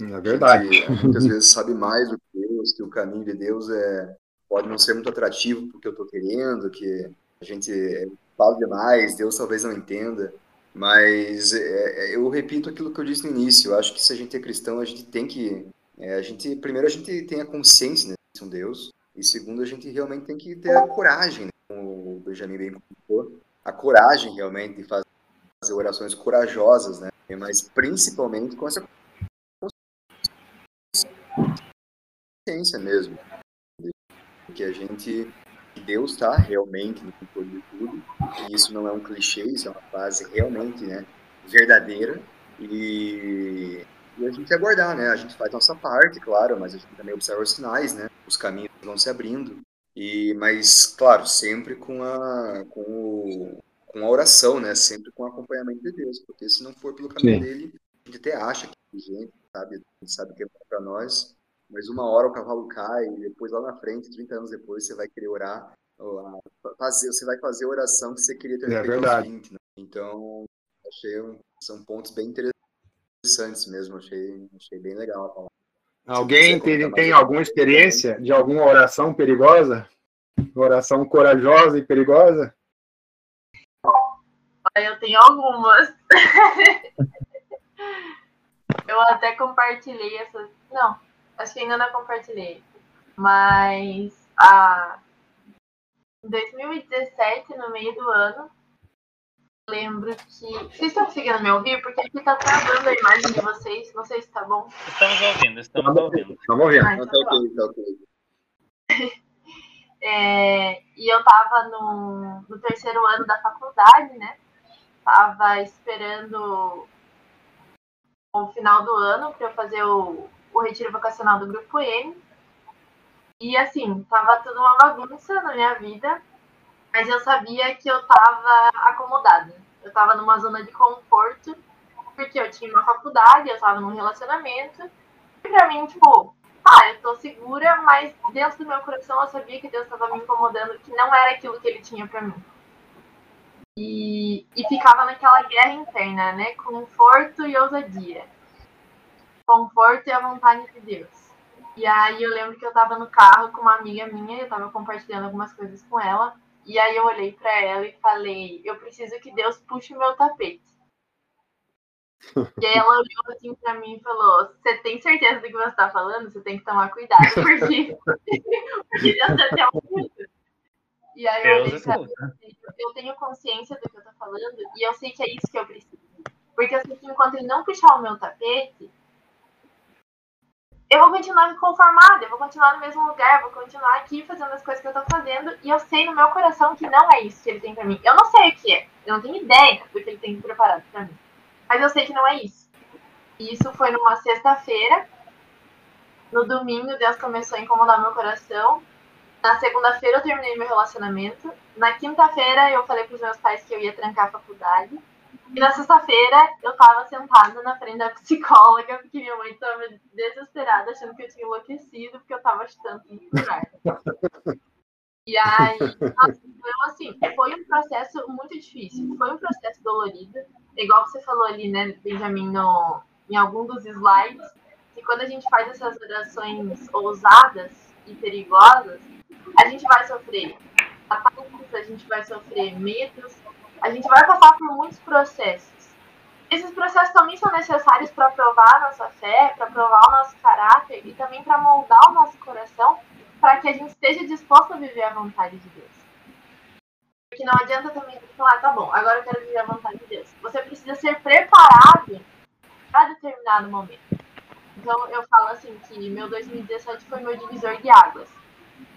É verdade. que muitas vezes sabe mais do que Deus, que o caminho de Deus é pode não ser muito atrativo porque eu estou querendo, que a gente é, fala demais, Deus talvez não entenda, mas é, é, eu repito aquilo que eu disse no início, eu acho que se a gente é cristão, a gente tem que, é, a gente, primeiro a gente tem a consciência né, de um Deus, e segundo a gente realmente tem que ter a coragem, né, como o Benjamin bem comentou, a coragem realmente de fazer, orações corajosas, né, mas principalmente com essa consciência mesmo. Que a gente, que Deus está realmente no controle de tudo. E isso não é um clichê, isso é uma frase realmente né, verdadeira. E, e a gente aguardar, né? A gente faz nossa parte, claro, mas a gente também observa os sinais, né? Os caminhos vão se abrindo. E, mas, claro, sempre com a, com, o, com a oração, né? Sempre com o acompanhamento de Deus. Porque se não for pelo caminho Sim. dele, a gente até acha que é gente sabe? A gente sabe que é bom para nós, mas uma hora o cavalo cai e depois lá na frente, 30 anos depois, você vai querer orar, fazer, você vai fazer a oração que você queria ter é feito verdade. 20, né? Então, achei são pontos bem interessantes mesmo, achei, achei bem legal a palavra. Alguém tem, tem alguma experiência de alguma oração perigosa? Oração corajosa e perigosa? Eu tenho algumas. eu até compartilhei essas. Não, acho que ainda não compartilhei. Mas a... em 2017, no meio do ano, lembro que. Vocês estão conseguindo me ouvir? Porque aqui tá travando a imagem de vocês. Não sei se tá bom. Estamos ouvindo, estamos ouvindo. Estamos ouvindo. Ah, então Tá tá ok, tá ok. É, e eu tava no, no terceiro ano da faculdade, né? Tava esperando o final do ano para eu fazer o, o retiro vocacional do grupo M. E assim, tava tudo uma bagunça na minha vida, mas eu sabia que eu tava acomodada. Eu tava numa zona de conforto, porque eu tinha uma faculdade, eu tava num relacionamento. E pra mim, tipo, ah, eu tô segura, mas dentro do meu coração eu sabia que Deus estava me incomodando, que não era aquilo que ele tinha para mim. E, e ficava naquela guerra interna, né? Conforto e ousadia. Conforto e a vontade de Deus. E aí eu lembro que eu tava no carro com uma amiga minha, eu tava compartilhando algumas coisas com ela, e aí eu olhei para ela e falei, eu preciso que Deus puxe o meu tapete. E aí ela olhou assim pra mim e falou: Você tem certeza do que você tá falando? Você tem que tomar cuidado, porque, porque Deus tá te ouvindo. E aí eu olhei pra ela e falei, eu tenho consciência do que eu tô falando e eu sei que é isso que eu preciso. Porque eu sei que enquanto ele não puxar o meu tapete, eu vou continuar me conformada, eu vou continuar no mesmo lugar, vou continuar aqui fazendo as coisas que eu tô fazendo e eu sei no meu coração que não é isso que ele tem pra mim. Eu não sei o que é, eu não tenho ideia do que ele tem preparado pra mim. Mas eu sei que não é isso. Isso foi numa sexta-feira. No domingo, Deus começou a incomodar meu coração. Na segunda-feira, eu terminei meu relacionamento. Na quinta-feira, eu falei pros meus pais que eu ia trancar a faculdade. E na sexta-feira, eu tava sentada na frente da psicóloga, porque minha mãe tava desesperada, achando que eu tinha enlouquecido, porque eu tava chutando em lugar. E aí, então, assim, foi um processo muito difícil. Foi um processo dolorido. Igual você falou ali, né, Benjamin, no, em algum dos slides, que quando a gente faz essas orações ousadas e perigosas, a gente vai sofrer ataques, a gente vai sofrer medos, a gente vai passar por muitos processos. Esses processos também são necessários para provar a nossa fé, para provar o nosso caráter e também para moldar o nosso coração para que a gente esteja disposto a viver a vontade de Deus. Porque não adianta também falar, tá bom, agora eu quero viver a vontade de Deus. Você precisa ser preparado para determinado momento. Então eu falo assim que meu 2017 foi meu divisor de águas.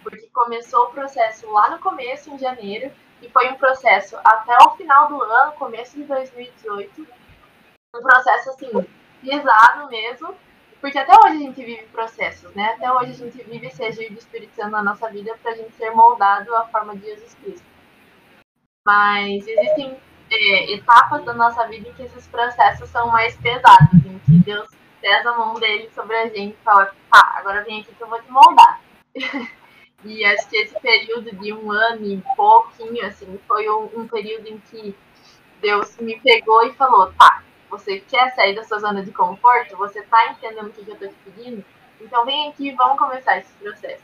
Porque começou o processo lá no começo, em janeiro, e foi um processo até o final do ano, começo de 2018. Um processo assim, pesado mesmo, porque até hoje a gente vive processos, né? Até hoje a gente vive esse agir do Espírito Santo na nossa vida para a gente ser moldado à forma de Jesus Cristo. Mas existem é, etapas da nossa vida em que esses processos são mais pesados, em que Deus pesa a mão dele sobre a gente e fala, tá, agora vem aqui que eu vou te moldar. e acho que esse período de um ano e pouquinho, assim, foi um, um período em que Deus me pegou e falou, tá, você quer sair da sua zona de conforto? Você tá entendendo o que eu tô te pedindo? Então vem aqui e vamos começar esse processo.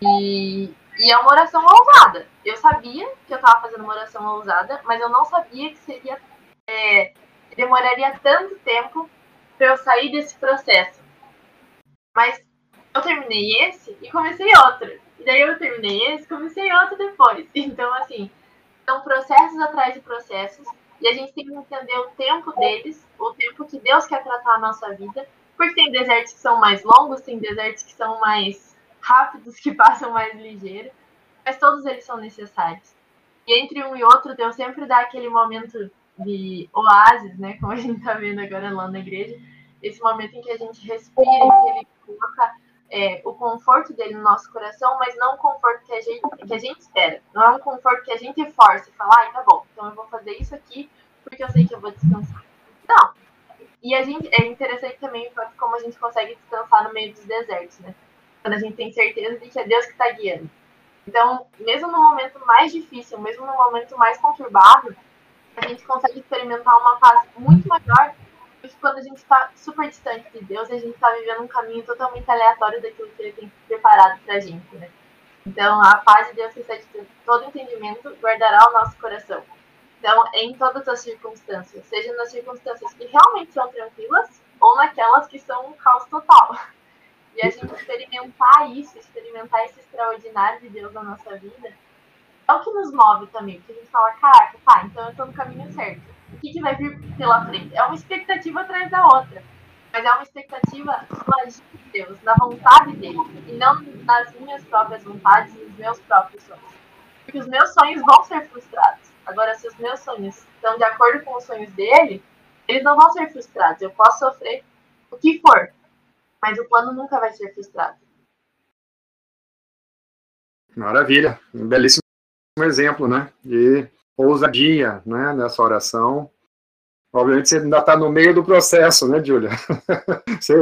E, e é uma oração ousada. Eu sabia que eu estava fazendo uma oração ousada, mas eu não sabia que seria é, demoraria tanto tempo para eu sair desse processo. Mas eu terminei esse e comecei outro. E daí eu terminei esse comecei outro depois. Então, assim, são processos atrás de processos. E a gente tem que entender o tempo deles, o tempo que Deus quer tratar a nossa vida. Porque tem desertos que são mais longos, tem desertos que são mais rápidos, que passam mais ligeiro. Mas todos eles são necessários. E entre um e outro, Deus sempre dá aquele momento de oásis, né? Como a gente tá vendo agora lá na igreja. Esse momento em que a gente respira, em que ele coloca é, o conforto dele no nosso coração, mas não o conforto que a, gente, que a gente espera. Não é um conforto que a gente força e fala, ai, tá bom, então eu vou fazer isso aqui porque eu sei que eu vou descansar. Não. E a gente, é interessante também como a gente consegue descansar no meio dos desertos, né? Quando a gente tem certeza de que é Deus que está guiando. Então, mesmo no momento mais difícil, mesmo no momento mais conturbado, a gente consegue experimentar uma paz muito maior do que quando a gente está super distante de Deus a gente está vivendo um caminho totalmente aleatório daquilo que Ele tem preparado para a gente, né? Então, a paz de Deus que excede todo entendimento guardará o nosso coração. Então, em todas as circunstâncias, seja nas circunstâncias que realmente são tranquilas ou naquelas que são um caos total. E a gente experimentar isso, experimentar esse extraordinário de Deus na nossa vida, é o que nos move também. Porque a gente fala, caraca, tá, então eu tô no caminho certo. O que, que vai vir pela frente? É uma expectativa atrás da outra. Mas é uma expectativa no agir de Deus, na vontade dele. E não nas minhas próprias vontades, nos meus próprios sonhos. Porque os meus sonhos vão ser frustrados. Agora, se os meus sonhos estão de acordo com os sonhos dele, eles não vão ser frustrados. Eu posso sofrer o que for, mas o plano nunca vai ser frustrado. Maravilha, um belíssimo exemplo, né? De ousadia, né? Nessa oração. Obviamente você ainda está no meio do processo, né, Júlia? você,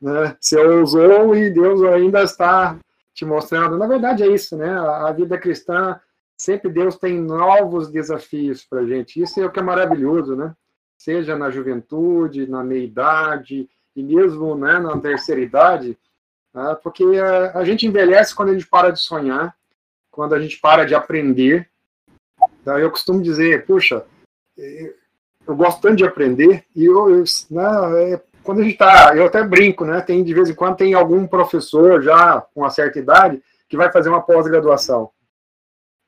né, você ousou e Deus ainda está te mostrando. Na verdade é isso, né? A vida cristã, sempre Deus tem novos desafios para a gente. Isso é o que é maravilhoso, né? Seja na juventude, na meia-idade, e mesmo né, na terceira idade, né, porque a, a, gente envelhece quando a gente para de sonhar, quando a gente para de aprender. Então, eu costumo dizer, puxa, eu gosto tanto de aprender, e eu, eu né, é, quando a gente está, eu até brinco, né, tem de vez em quando tem algum professor já com uma certa idade que vai fazer uma pós-graduação.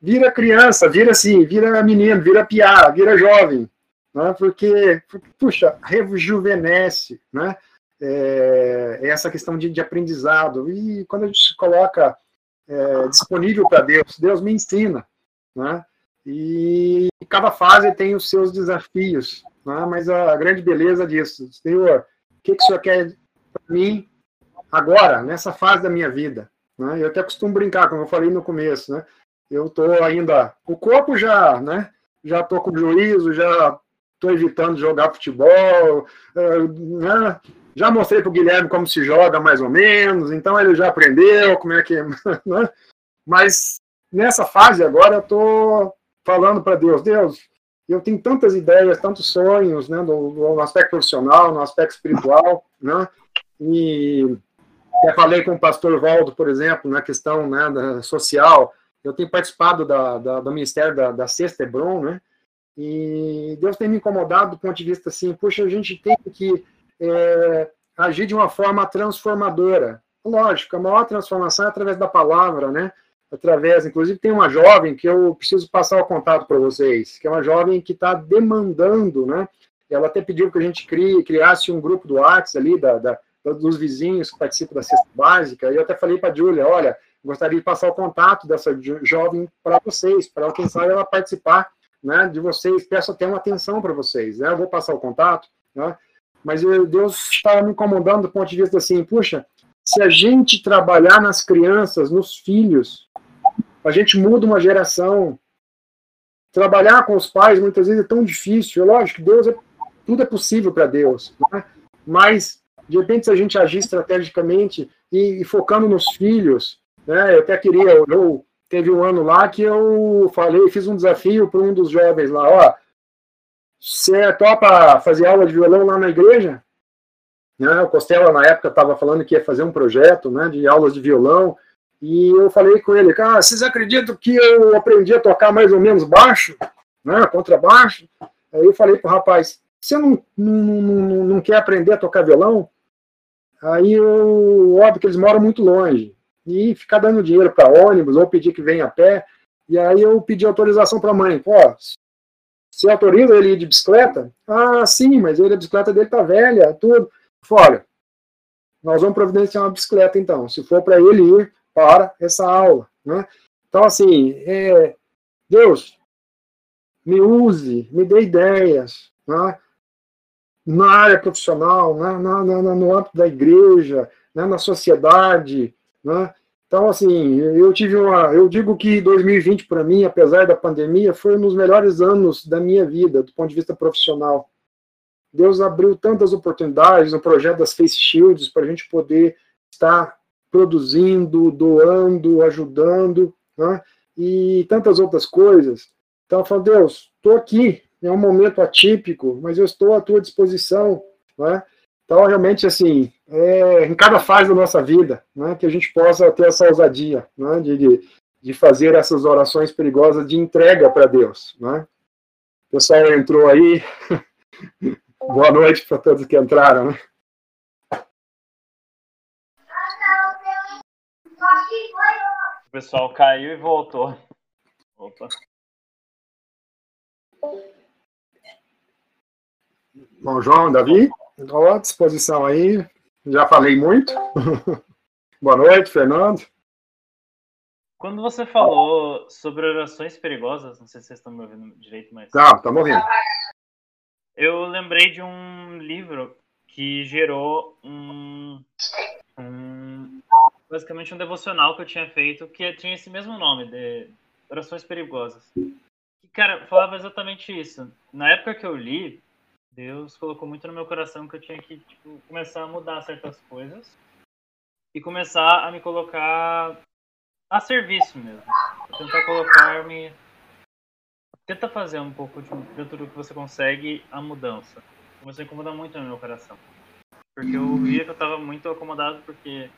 Vira criança, vira assim, vira menino, vira piá, vira jovem, né, porque, puxa, rejuvenesce, né, é, é, essa questão de, de, aprendizado. E quando a gente se coloca é, disponível para Deus, Deus me ensina, né? E cada fase tem os seus desafios, né? mas a grande beleza disso, Senhor, o que, que o Senhor quer para mim agora, nessa fase da minha vida? Né? Eu até costumo brincar, como eu falei no começo, né? Eu estou ainda, o corpo já, né? Já estou com juízo, já estou evitando jogar futebol, eh, né? Já mostrei para o Guilherme como se joga mais ou menos, então ele já aprendeu como é que. Né? Mas nessa fase agora eu estou falando para Deus: Deus, eu tenho tantas ideias, tantos sonhos, né, no, no aspecto profissional, no aspecto espiritual, né? E já falei com o pastor Valdo, por exemplo, na questão né, da social. Eu tenho participado da, da, do Ministério da, da Sexta Hebron, né? E Deus tem me incomodado do ponto de vista assim, puxa, a gente tem que é, agir de uma forma transformadora. Lógico, a maior transformação é através da palavra, né? Através, inclusive, tem uma jovem que eu preciso passar o contato para vocês, que é uma jovem que está demandando, né? Ela até pediu que a gente crie, criasse um grupo do WhatsApp ali, da, da, dos vizinhos que participam da cesta básica, e eu até falei para a Júlia, olha, gostaria de passar o contato dessa jovem para vocês, para quem sabe ela participar né, de vocês, peço até uma atenção para vocês, né, eu vou passar o contato, né, mas Deus estava me incomodando do ponto de vista assim, puxa, se a gente trabalhar nas crianças, nos filhos, a gente muda uma geração. Trabalhar com os pais muitas vezes é tão difícil. Lógico, Deus é, tudo é possível para Deus, né? mas de repente se a gente agir estrategicamente e, e focando nos filhos, né? Eu até queria, eu teve um ano lá que eu falei, fiz um desafio para um dos jovens lá, ó, você topa fazer aula de violão lá na igreja? Né? O Costela, na época, estava falando que ia fazer um projeto né, de aulas de violão. E eu falei com ele, cara, vocês acreditam que eu aprendi a tocar mais ou menos baixo? Né, contrabaixo? Aí eu falei pro rapaz, você não, não, não, não quer aprender a tocar violão? Aí, eu, óbvio que eles moram muito longe. E ficar dando dinheiro para ônibus, ou pedir que venha a pé. E aí eu pedi autorização para a mãe. Pô, você autoriza ele ir de bicicleta? Ah, sim, mas ele, a bicicleta dele tá velha, tudo. Fora. Nós vamos providenciar uma bicicleta, então, se for para ele ir para essa aula. Né? Então, assim, é, Deus, me use, me dê ideias, né? na área profissional, né? na, na, no âmbito da igreja, né? na sociedade, né? Então, assim, eu tive uma. Eu digo que 2020, para mim, apesar da pandemia, foi um dos melhores anos da minha vida, do ponto de vista profissional. Deus abriu tantas oportunidades no projeto das Face Shields para a gente poder estar produzindo, doando, ajudando, né? e tantas outras coisas. Então, eu falo, Deus, estou aqui, é um momento atípico, mas eu estou à tua disposição, né? Então, realmente, assim, é, em cada fase da nossa vida, né, que a gente possa ter essa ousadia, né, de, de fazer essas orações perigosas de entrega para Deus, né? O pessoal entrou aí. Boa noite para todos que entraram, né? O pessoal caiu e voltou. Opa. Bom, João, Davi, estou à disposição aí. Já falei muito. Boa noite, Fernando. Quando você falou sobre orações perigosas, não sei se vocês estão me ouvindo direito, mas. Tá, estamos ouvindo. Eu lembrei de um livro que gerou um, um. Basicamente um devocional que eu tinha feito que tinha esse mesmo nome, de Orações Perigosas. E, cara, falava exatamente isso. Na época que eu li, Deus colocou muito no meu coração que eu tinha que tipo, começar a mudar certas coisas e começar a me colocar a serviço mesmo. Tentar colocar-me. Tenta fazer um pouco de, dentro do que você consegue a mudança. Começou a incomodar muito no meu coração. Porque eu via que eu estava muito acomodado, porque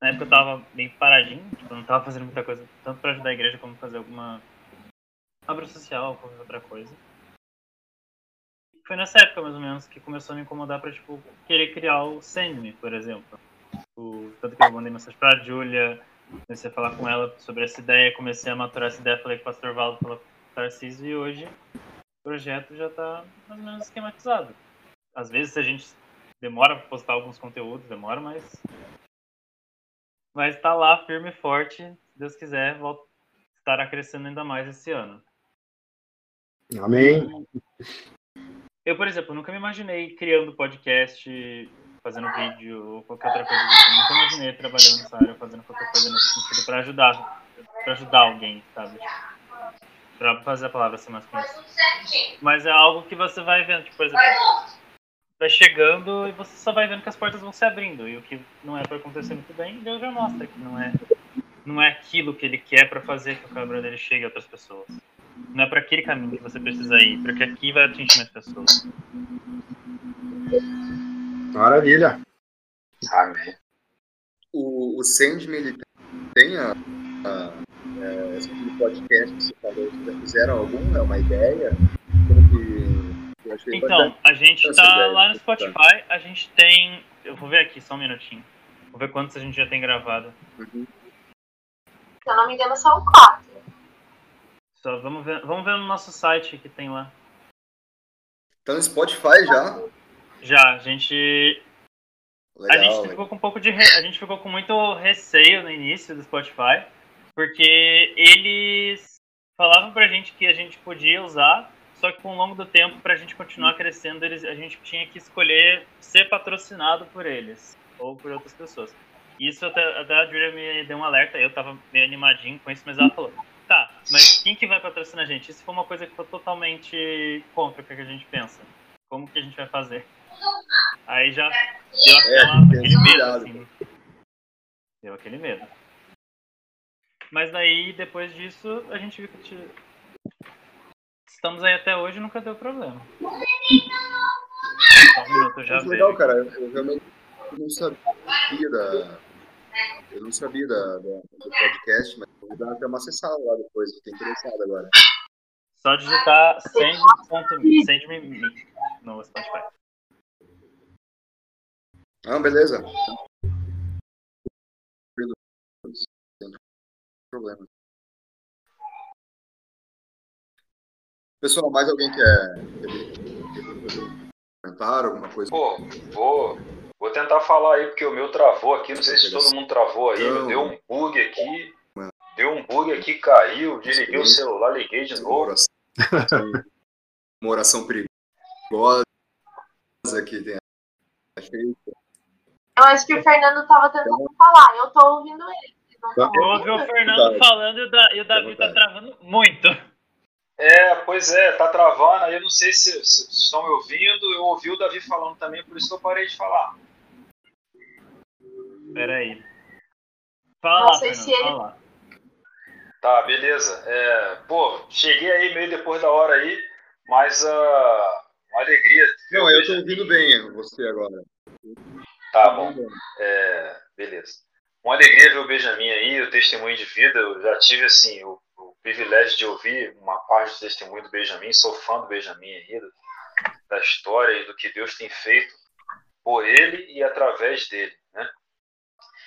na época eu estava meio paradinho, tipo, eu não estava fazendo muita coisa, tanto para ajudar a igreja como fazer alguma obra social ou qualquer outra coisa. Foi nessa época, mais ou menos, que começou a me incomodar para tipo, querer criar o Send por exemplo. O, tanto que eu mandei mensagem pra Julia, comecei a falar com ela sobre essa ideia, comecei a maturar essa ideia, falei com o Pastor Valdo, o Tarcísio, e hoje o projeto já está mais ou menos esquematizado. Às vezes a gente demora para postar alguns conteúdos, demora, mas vai estar lá firme e forte, se Deus quiser, estará crescendo ainda mais esse ano. Amém. Eu, por exemplo, nunca me imaginei criando podcast fazendo vídeo ou qualquer outra coisa disso. Eu nunca imaginei trabalhando nessa área, fazendo qualquer coisa nesse sentido para ajudar, para ajudar alguém, sabe? Para fazer a palavra ser mais conhecida. Mas é algo que você vai vendo, tipo, por exemplo, vai chegando e você só vai vendo que as portas vão se abrindo e o que não é para acontecer muito bem, Deus já mostra que não é não é aquilo que ele quer para fazer que o câmera dele chegue a outras pessoas. Não é para aquele caminho que você precisa ir, porque aqui vai atingir mais pessoas. Maravilha. Amém. O, o Sandman, ele tem a, a, é, esse tipo podcast que você falou, que já fizeram algum? É uma ideia? Como que... eu achei Então, a gente tá ideia, lá no tá. Spotify, a gente tem. Eu vou ver aqui, só um minutinho. Vou ver quantos a gente já tem gravado. Uhum. Se eu não me engano, são quatro. Só vamos ver, vamos ver no nosso site que tem lá. Então, no Spotify já? Já, a gente Legal, a gente ficou com um pouco de re- a gente ficou com muito receio no início do Spotify, porque eles falavam pra gente que a gente podia usar, só que com o longo do tempo pra gente continuar crescendo, eles a gente tinha que escolher ser patrocinado por eles ou por outras pessoas. Isso até, até a Julia me deu um alerta, eu tava meio animadinho com isso, mas ela falou: "Tá, mas quem que vai patrocinar a gente?" Isso foi uma coisa que foi totalmente contra o que a gente pensa. Como que a gente vai fazer? Aí já deu aquela, tem aquele medo, assim. Deu aquele medo. Mas daí, depois disso, a gente viu que estamos aí até hoje e nunca deu problema. Só um minuto, eu já Mas legal, cara. Eu, realmente não sabia da. Eu não sabia da, da- do podcast, mas vou dar até uma acessada lá depois, fiquei interessado agora. Só digitar send, ponto, send no Spotify. Ah, beleza. Problema. Pessoal, mais alguém quer, comentário, alguma coisa? Pô, vou, vou tentar falar aí, porque o meu travou aqui. Não sei se todo mundo travou aí. Não. Deu um bug aqui. Deu um bug aqui, caiu. Desliguei o celular, liguei de uma novo. oração, uma oração perigosa que tem. Eu acho que o Fernando tava tentando falar. Eu tô ouvindo ele. Tá. Eu ouvi o? Fernando falando e o, da, e o Davi tá travando muito. É, pois é, tá travando aí. Eu não sei se, se estão me ouvindo. eu ouvi o Davi falando também, por isso que eu parei de falar. Peraí. Fala Não sei Fernando, se ele- fala. Tá, beleza. É, pô, cheguei aí meio depois da hora aí, mas ah, uma alegria. Não, eu tô ouvindo bem você agora. Tá bom. É, beleza. Uma alegria ver o Benjamin aí, o testemunho de vida. Eu já tive assim o, o privilégio de ouvir uma parte do testemunho do Benjamin. Sou fã do Benjamin aí, da história e do que Deus tem feito por ele e através dele, né?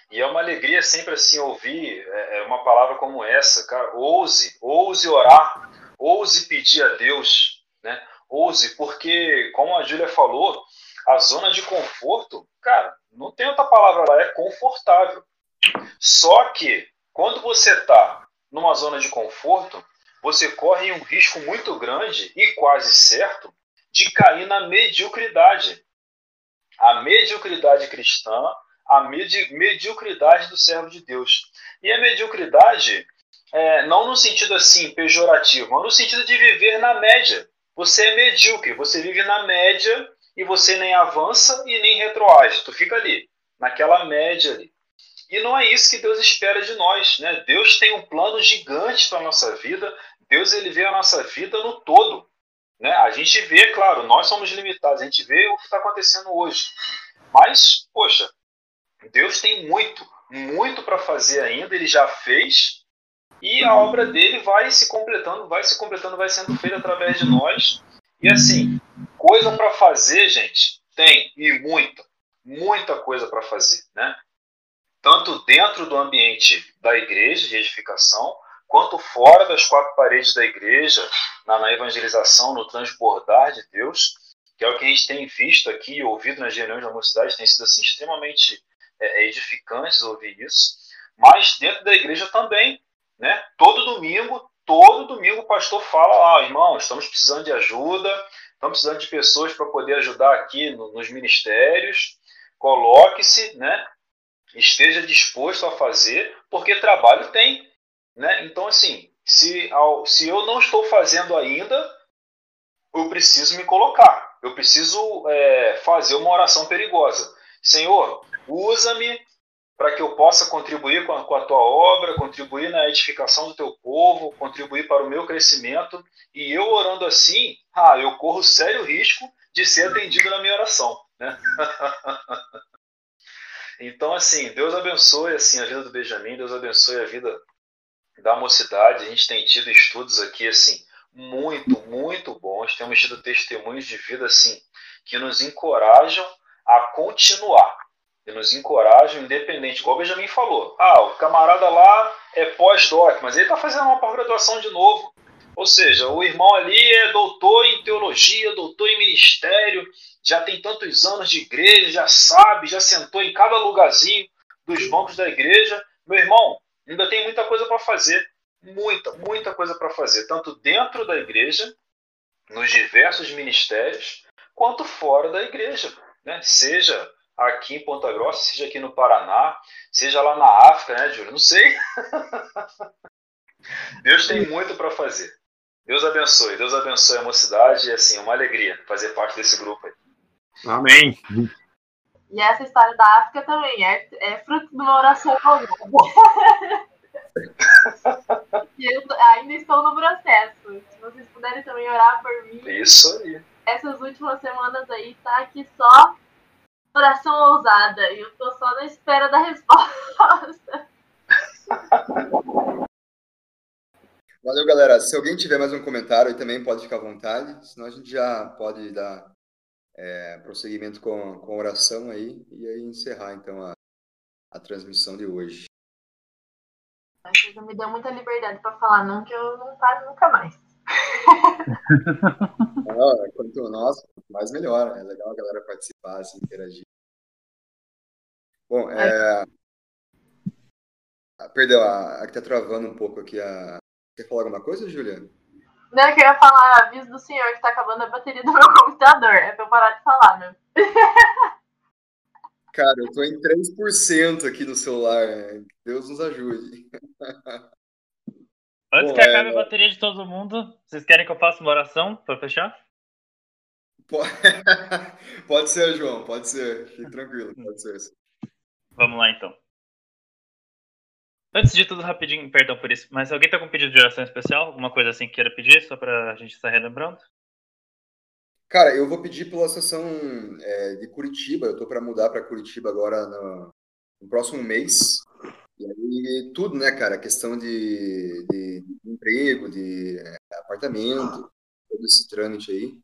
E é uma alegria sempre assim ouvir é, é uma palavra como essa, cara. Ouse, ouse orar, ouse pedir a Deus, né? Ouse, porque como a Júlia falou, a zona de conforto, cara, não tem outra palavra lá, é confortável. Só que quando você está numa zona de conforto, você corre um risco muito grande e quase certo de cair na mediocridade. A mediocridade cristã, a medi mediocridade do servo de Deus. E a mediocridade, é, não no sentido assim pejorativo, mas no sentido de viver na média. Você é medíocre, você vive na média e você nem avança e nem retroage. Tu fica ali, naquela média ali. E não é isso que Deus espera de nós, né? Deus tem um plano gigante para a nossa vida. Deus ele vê a nossa vida no todo, né? A gente vê, claro, nós somos limitados. A gente vê o que está acontecendo hoje. Mas, poxa, Deus tem muito, muito para fazer ainda. Ele já fez e a obra dele vai se completando, vai se completando, vai sendo feita através de nós. E assim, coisa para fazer, gente, tem e muita, muita coisa para fazer, né? Tanto dentro do ambiente da igreja de edificação, quanto fora das quatro paredes da igreja, na, na evangelização, no transbordar de Deus, que é o que a gente tem visto aqui ouvido nas reuniões da mocidade, tem sido assim, extremamente é, edificantes ouvir isso, mas dentro da igreja também, né? Todo domingo, todo domingo o pastor fala lá, irmão, estamos precisando de ajuda, estamos precisando de pessoas para poder ajudar aqui no, nos ministérios, coloque-se, né? Esteja disposto a fazer, porque trabalho tem, né? Então, assim, se, ao, se eu não estou fazendo ainda, eu preciso me colocar, eu preciso é, fazer uma oração perigosa. Senhor, usa-me para que eu possa contribuir com a, com a, tua obra, contribuir na edificação do teu povo, contribuir para o meu crescimento. E eu orando assim, ah, eu corro sério risco de ser atendido na minha oração. Né? então, assim, Deus abençoe assim, a vida do Benjamin, Deus abençoe a vida da mocidade. A gente tem tido estudos aqui assim muito, muito bons. Temos tido testemunhos de vida assim que nos encorajam a continuar e nos encorajam, independente, igual o Benjamin falou. Ah, o camarada lá é pós-doc, mas ele está fazendo uma pós-graduação de novo. Ou seja, o irmão ali é doutor em teologia, doutor em ministério, já tem tantos anos de igreja, já sabe, já sentou em cada lugarzinho dos bancos da igreja. Meu irmão, ainda tem muita coisa para fazer. Muita, muita coisa para fazer, tanto dentro da igreja, nos diversos ministérios, quanto fora da igreja. Né? Seja aqui em Ponta Grossa, seja aqui no Paraná, seja lá na África, né, Júlio? Não sei. Deus tem muito para fazer. Deus abençoe, Deus abençoe a mocidade e assim, uma alegria fazer parte desse grupo aí. Amém. E essa história da África também é, é fruto de uma oração E eu ainda estou no processo. Se vocês puderem também orar por mim. Isso aí. Essas últimas semanas aí tá aqui só oração ousada. E eu tô só na espera da resposta. Valeu, galera. Se alguém tiver mais um comentário, também pode ficar à vontade. Senão a gente já pode dar é, prosseguimento com, com a oração aí e aí encerrar então a, a transmissão de hoje. Você não me deu muita liberdade para falar, não, que eu não paro nunca mais. ah, quanto nós, mais melhor. É legal a galera participar, assim, interagir. Bom, é... Perdão, a, a que tá travando um pouco aqui. A... Quer falar alguma coisa, Julia? Não, eu queria falar, aviso do senhor que tá acabando a bateria do meu computador. É pra eu parar de falar, né? Cara, eu tô em 3% aqui no celular. Deus nos ajude. Antes Bom, que acabe é... a bateria de todo mundo, vocês querem que eu faça uma oração para fechar? Pode ser, João, pode ser. Fique tranquilo, pode ser. Vamos lá, então. Antes de tudo, rapidinho, perdão por isso, mas alguém tá com pedido de oração especial? Alguma coisa assim que queira pedir, só pra gente estar relembrando? Cara, eu vou pedir pela estação é, de Curitiba. Eu tô para mudar para Curitiba agora no, no, próximo mês. E aí, tudo, né, cara? Questão de, de, de emprego, de é, apartamento, todo esse trâmite aí.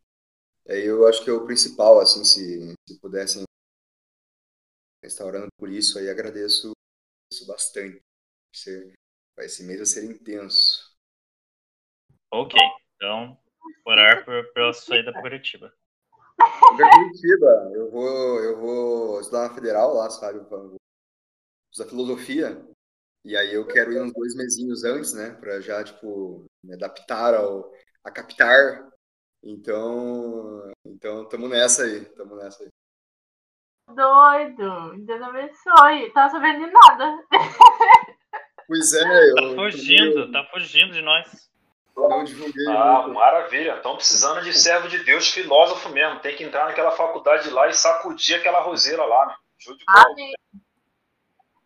aí. Eu acho que é o principal, assim, se, se pudessem restaurando por isso, aí agradeço, agradeço bastante. Esse mês vai ser intenso. Ok, então orar por, pela saída para Curitiba. Para Curitiba, eu vou, eu vou estudar na federal lá, sabe? Estudar filosofia. E aí eu quero ir uns dois mesinhos antes, né? Para já, tipo, me adaptar ao, a captar. Então, então estamos nessa aí, estamos nessa aí. Doido, Deus abençoe. Tá sabendo de nada. Pois é, eu. Tá fugindo, eu... tá fugindo de nós. Não divulguei. Ah, maravilha. Estão precisando de servo de Deus, filósofo mesmo. Tem que entrar naquela faculdade lá e sacudir aquela roseira lá, né? Show de bola. Amém.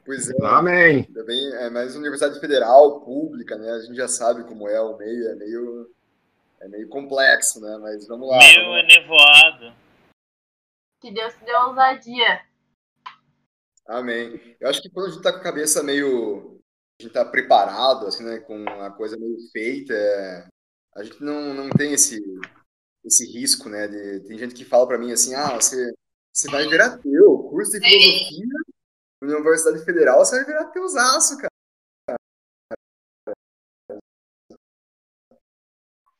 Pois é. Amém. Também é mais universidade federal, pública, né? A gente já sabe como é o meio, é meio, é meio complexo, né? Mas vamos lá. Meio vamos lá. nevoado. Que Deus te dê ousadia. Amém. Eu acho que quando a gente tá com a cabeça meio gente tá preparado, assim, né, com a coisa meio feita, é, a gente não, não tem esse, esse risco, né, de, tem gente que fala para mim assim, ah, você, você vai virar teu, curso de filosofia na Universidade Federal, você vai virar teuzaço, cara.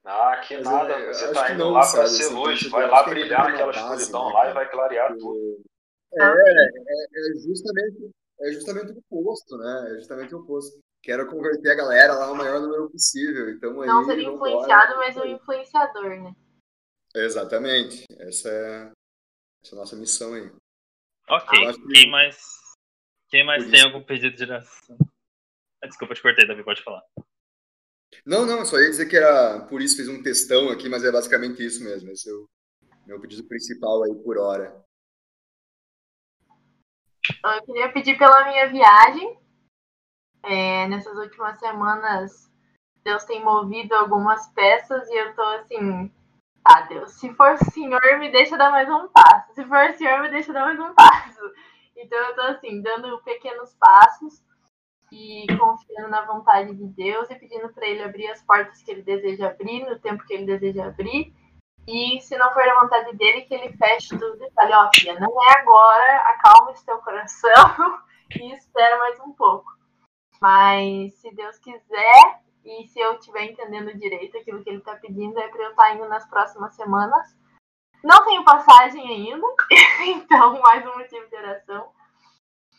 Ah, que Mas nada, é, você tá indo não, lá para ser assim, luz, vai lá brilhar naquela escuridão né, lá e vai clarear tudo. É, é, é justamente é justamente o oposto, né? É justamente o oposto. Quero converter a galera lá o maior número possível. Então, Não aí, ser influenciado, mas um influenciador, né? Exatamente. Essa é, essa é a nossa missão aí. Ok. Que... Quem mais, Quem mais tem algum pedido de oração? Ah, desculpa, te cortei, Davi, pode falar. Não, não, só ia dizer que era por isso fiz um textão aqui, mas é basicamente isso mesmo. Esse é o meu pedido principal aí por hora. Eu queria pedir pela minha viagem. É, nessas últimas semanas, Deus tem movido algumas peças e eu tô assim. Ah, Deus, se for Senhor, me deixa dar mais um passo. Se for Senhor, me deixa dar mais um passo. Então eu tô assim, dando pequenos passos e confiando na vontade de Deus e pedindo para Ele abrir as portas que Ele deseja abrir, no tempo que Ele deseja abrir e se não for da vontade dele, que ele feche tudo e fale, ó, filha, não é agora, acalma esse teu coração e espera mais um pouco. Mas se Deus quiser, e se eu estiver entendendo direito aquilo que ele está pedindo, é para eu estar tá indo nas próximas semanas. Não tenho passagem ainda, então mais um motivo de oração.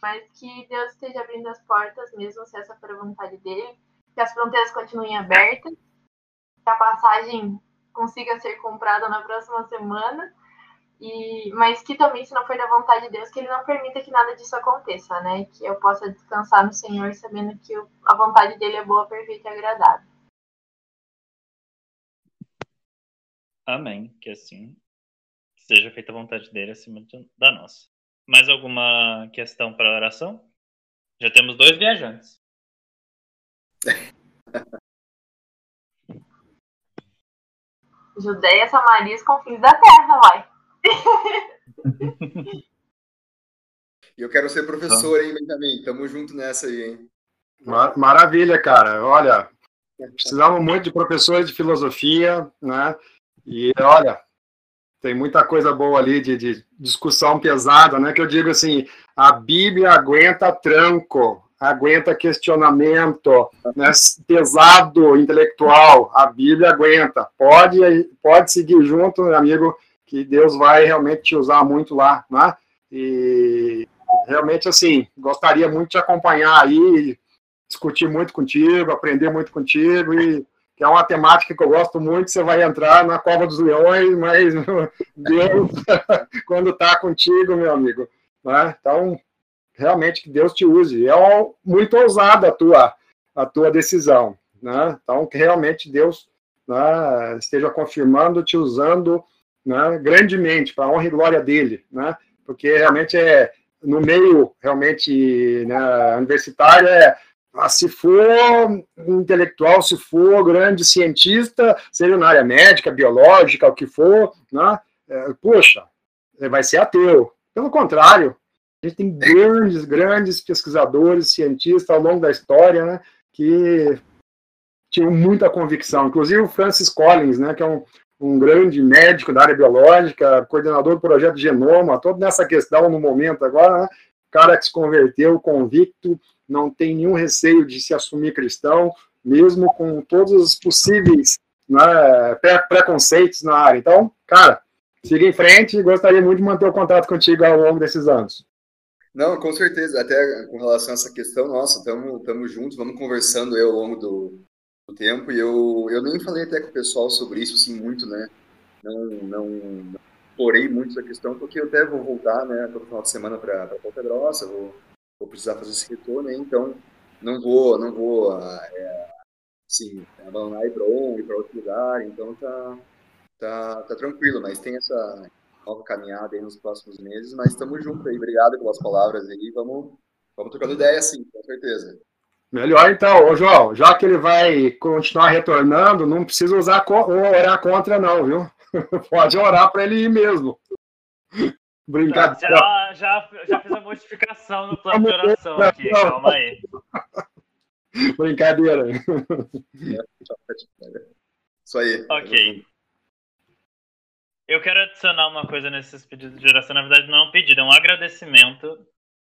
Mas que Deus esteja abrindo as portas, mesmo se essa for a vontade dele. Que as fronteiras continuem abertas. Que a passagem consiga ser comprada na próxima semana. E, mas que também, se não for da vontade de Deus, que Ele não permita que nada disso aconteça, né? Que eu possa descansar no Senhor, sabendo que a vontade dele é boa, perfeita e agradável. Amém. Que assim seja feita a vontade dele acima da nossa. Mais alguma questão para a oração? Já temos dois viajantes. Judéia, Samaria e confins da terra, vai. E eu quero ser professor, hein, Benjamin? Tamo junto nessa aí, hein? Maravilha, cara. Olha, precisamos muito de professores de filosofia, né? E olha, tem muita coisa boa ali de, de discussão pesada, né? Que eu digo assim, a Bíblia aguenta tranco, aguenta questionamento, né, pesado intelectual, a Bíblia aguenta. Pode, pode seguir junto, meu amigo, que Deus vai realmente te usar muito lá, né? E realmente, assim, gostaria muito de acompanhar aí, discutir muito contigo, aprender muito contigo e que é uma temática que eu gosto muito, você vai entrar na cova dos leões, mas Deus, quando está contigo, meu amigo, né? Então, realmente que Deus te use. É muito ousada a tua, a tua decisão. Né? Então, que realmente Deus né, esteja confirmando, te usando né, grandemente, para a honra e glória dele, né, porque realmente é, no meio realmente né, universitário, é, ah, se for intelectual, se for grande cientista, seja na área médica, biológica, o que for, né, é, poxa, vai ser ateu. Pelo contrário, a gente tem grandes, grandes pesquisadores, cientistas ao longo da história, né, que tinham muita convicção. Inclusive o Francis Collins, né, que é um, um grande médico da área biológica, coordenador do projeto Genoma, todo nessa questão no momento agora, né, cara que se converteu convicto, não tem nenhum receio de se assumir cristão, mesmo com todos os possíveis né, preconceitos na área. Então, cara, siga em frente e gostaria muito de manter o contato contigo ao longo desses anos. Não, com certeza. Até com relação a essa questão, nossa, estamos juntos, vamos conversando aí ao longo do, do, tempo. E eu, eu nem falei até com o pessoal sobre isso, assim, muito, né? Não, não, não muito essa questão, porque eu até vou voltar, né, todo final de semana para Ponta Grossa, vou, vou precisar fazer esse retorno, né? Então, não vou, não vou, é, assim, abandonar Hebron, ir para outro lugar. Então, tá, tá, tá tranquilo, mas tem essa nova caminhada aí nos próximos meses, mas estamos juntos aí. Obrigado pelas palavras aí. Vamos, vamos trocando ideia, sim, com certeza. Melhor então, ô João, já que ele vai continuar retornando, não precisa usar orar contra, não, viu? Pode orar para ele ir mesmo. Brincadeira. Já, já, já fiz a modificação no plano de oração aqui, calma aí. Brincadeira. Isso aí. Ok. Eu quero adicionar uma coisa nesses pedidos de oração. Na verdade, não é um pedido, é um agradecimento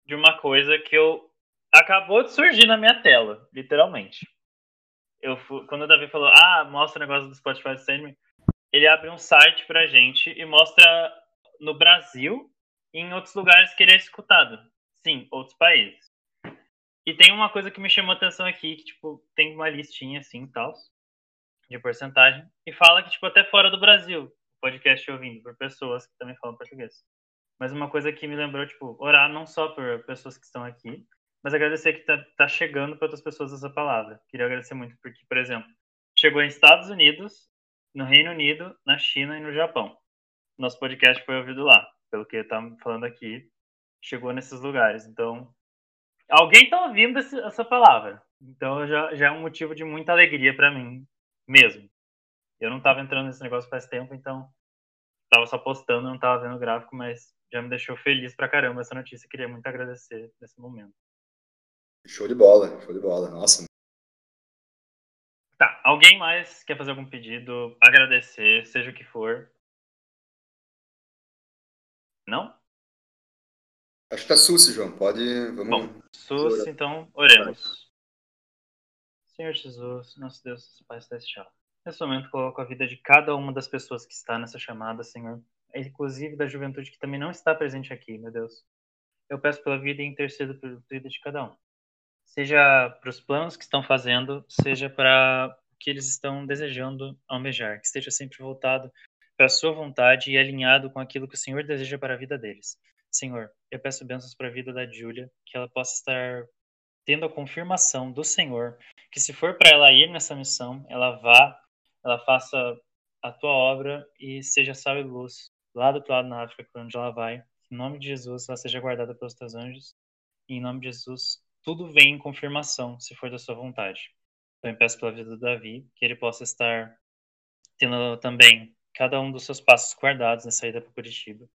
de uma coisa que eu acabou de surgir na minha tela, literalmente. Eu fui, quando o Davi falou, ah, mostra o negócio do Spotify Send ele abre um site pra gente e mostra no Brasil e em outros lugares que ele é escutado. Sim, outros países. E tem uma coisa que me chamou atenção aqui, que, tipo, tem uma listinha assim, tal, de porcentagem, e fala que, tipo, até fora do Brasil, podcast ouvindo por pessoas que também falam português. Mas uma coisa que me lembrou, tipo, orar não só por pessoas que estão aqui, mas agradecer que tá, tá chegando para outras pessoas essa palavra. Queria agradecer muito porque, por exemplo, chegou em Estados Unidos, no Reino Unido, na China e no Japão. Nosso podcast foi ouvido lá, pelo que tá falando aqui, chegou nesses lugares. Então, alguém tá ouvindo esse, essa palavra. Então, já, já é um motivo de muita alegria para mim mesmo. Eu não estava entrando nesse negócio faz tempo, então estava só postando, não estava vendo o gráfico, mas já me deixou feliz pra caramba essa notícia. Queria muito agradecer nesse momento. Show de bola, show de bola. Nossa. Tá, alguém mais quer fazer algum pedido, agradecer, seja o que for? Não? Acho que tá Susi, João. Pode. Vamos. Bom, Susi, então, oremos. Senhor Jesus, nosso Deus, Pai Celestial. Nesse momento, coloco a vida de cada uma das pessoas que está nessa chamada, Senhor, inclusive da juventude que também não está presente aqui, meu Deus. Eu peço pela vida e intercedo pela vida de cada um. Seja para os planos que estão fazendo, seja para o que eles estão desejando almejar, que esteja sempre voltado para a sua vontade e alinhado com aquilo que o Senhor deseja para a vida deles. Senhor, eu peço bênçãos para a vida da Júlia, que ela possa estar tendo a confirmação do Senhor, que se for para ela ir nessa missão, ela vá ela faça a tua obra e seja sal e luz lá do outro lado na África, para onde ela vai. Em nome de Jesus, ela seja guardada pelos teus anjos. E em nome de Jesus, tudo vem em confirmação, se for da sua vontade. Eu peço pela vida do Davi, que ele possa estar tendo também cada um dos seus passos guardados na saída para Curitiba.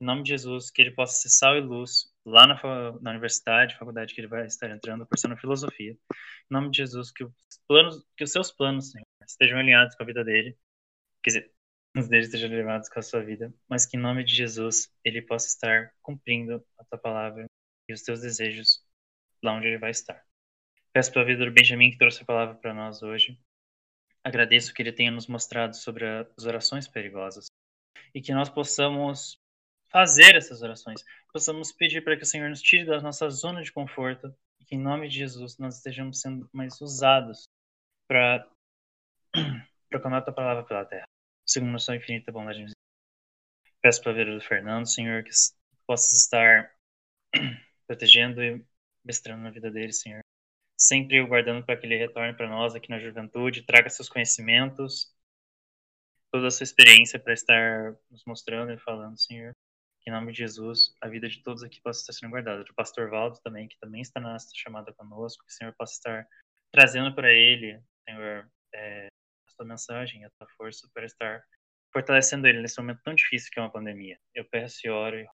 Em nome de Jesus, que ele possa ser sal e luz lá na, na universidade, faculdade que ele vai estar entrando, cursando filosofia. Em nome de Jesus, que os planos, que os seus planos, Senhor, estejam alinhados com a vida dele, quer dizer, os deles estejam alinhados com a sua vida, mas que em nome de Jesus ele possa estar cumprindo a tua palavra e os teus desejos lá onde ele vai estar. Peço pela vida do Benjamin que trouxe a palavra para nós hoje. Agradeço que ele tenha nos mostrado sobre as orações perigosas e que nós possamos fazer essas orações, possamos pedir para que o Senhor nos tire da nossa zona de conforto e que em nome de Jesus nós estejamos sendo mais usados para proclamar a tua palavra pela terra, segundo a sua infinita bondade. Peço para ver o Fernando, Senhor, que possa estar protegendo e mestrando na vida dele, Senhor. Sempre o guardando para que ele retorne para nós aqui na juventude, traga seus conhecimentos, toda a sua experiência para estar nos mostrando e falando, Senhor. Em nome de Jesus, a vida de todos aqui possa estar sendo guardada. Do pastor Valdo também, que também está na chamada conosco, que o Senhor possa estar trazendo para ele, Senhor, é, sua mensagem, a tua força para estar fortalecendo ele nesse momento tão difícil que é uma pandemia. Eu peço e oro.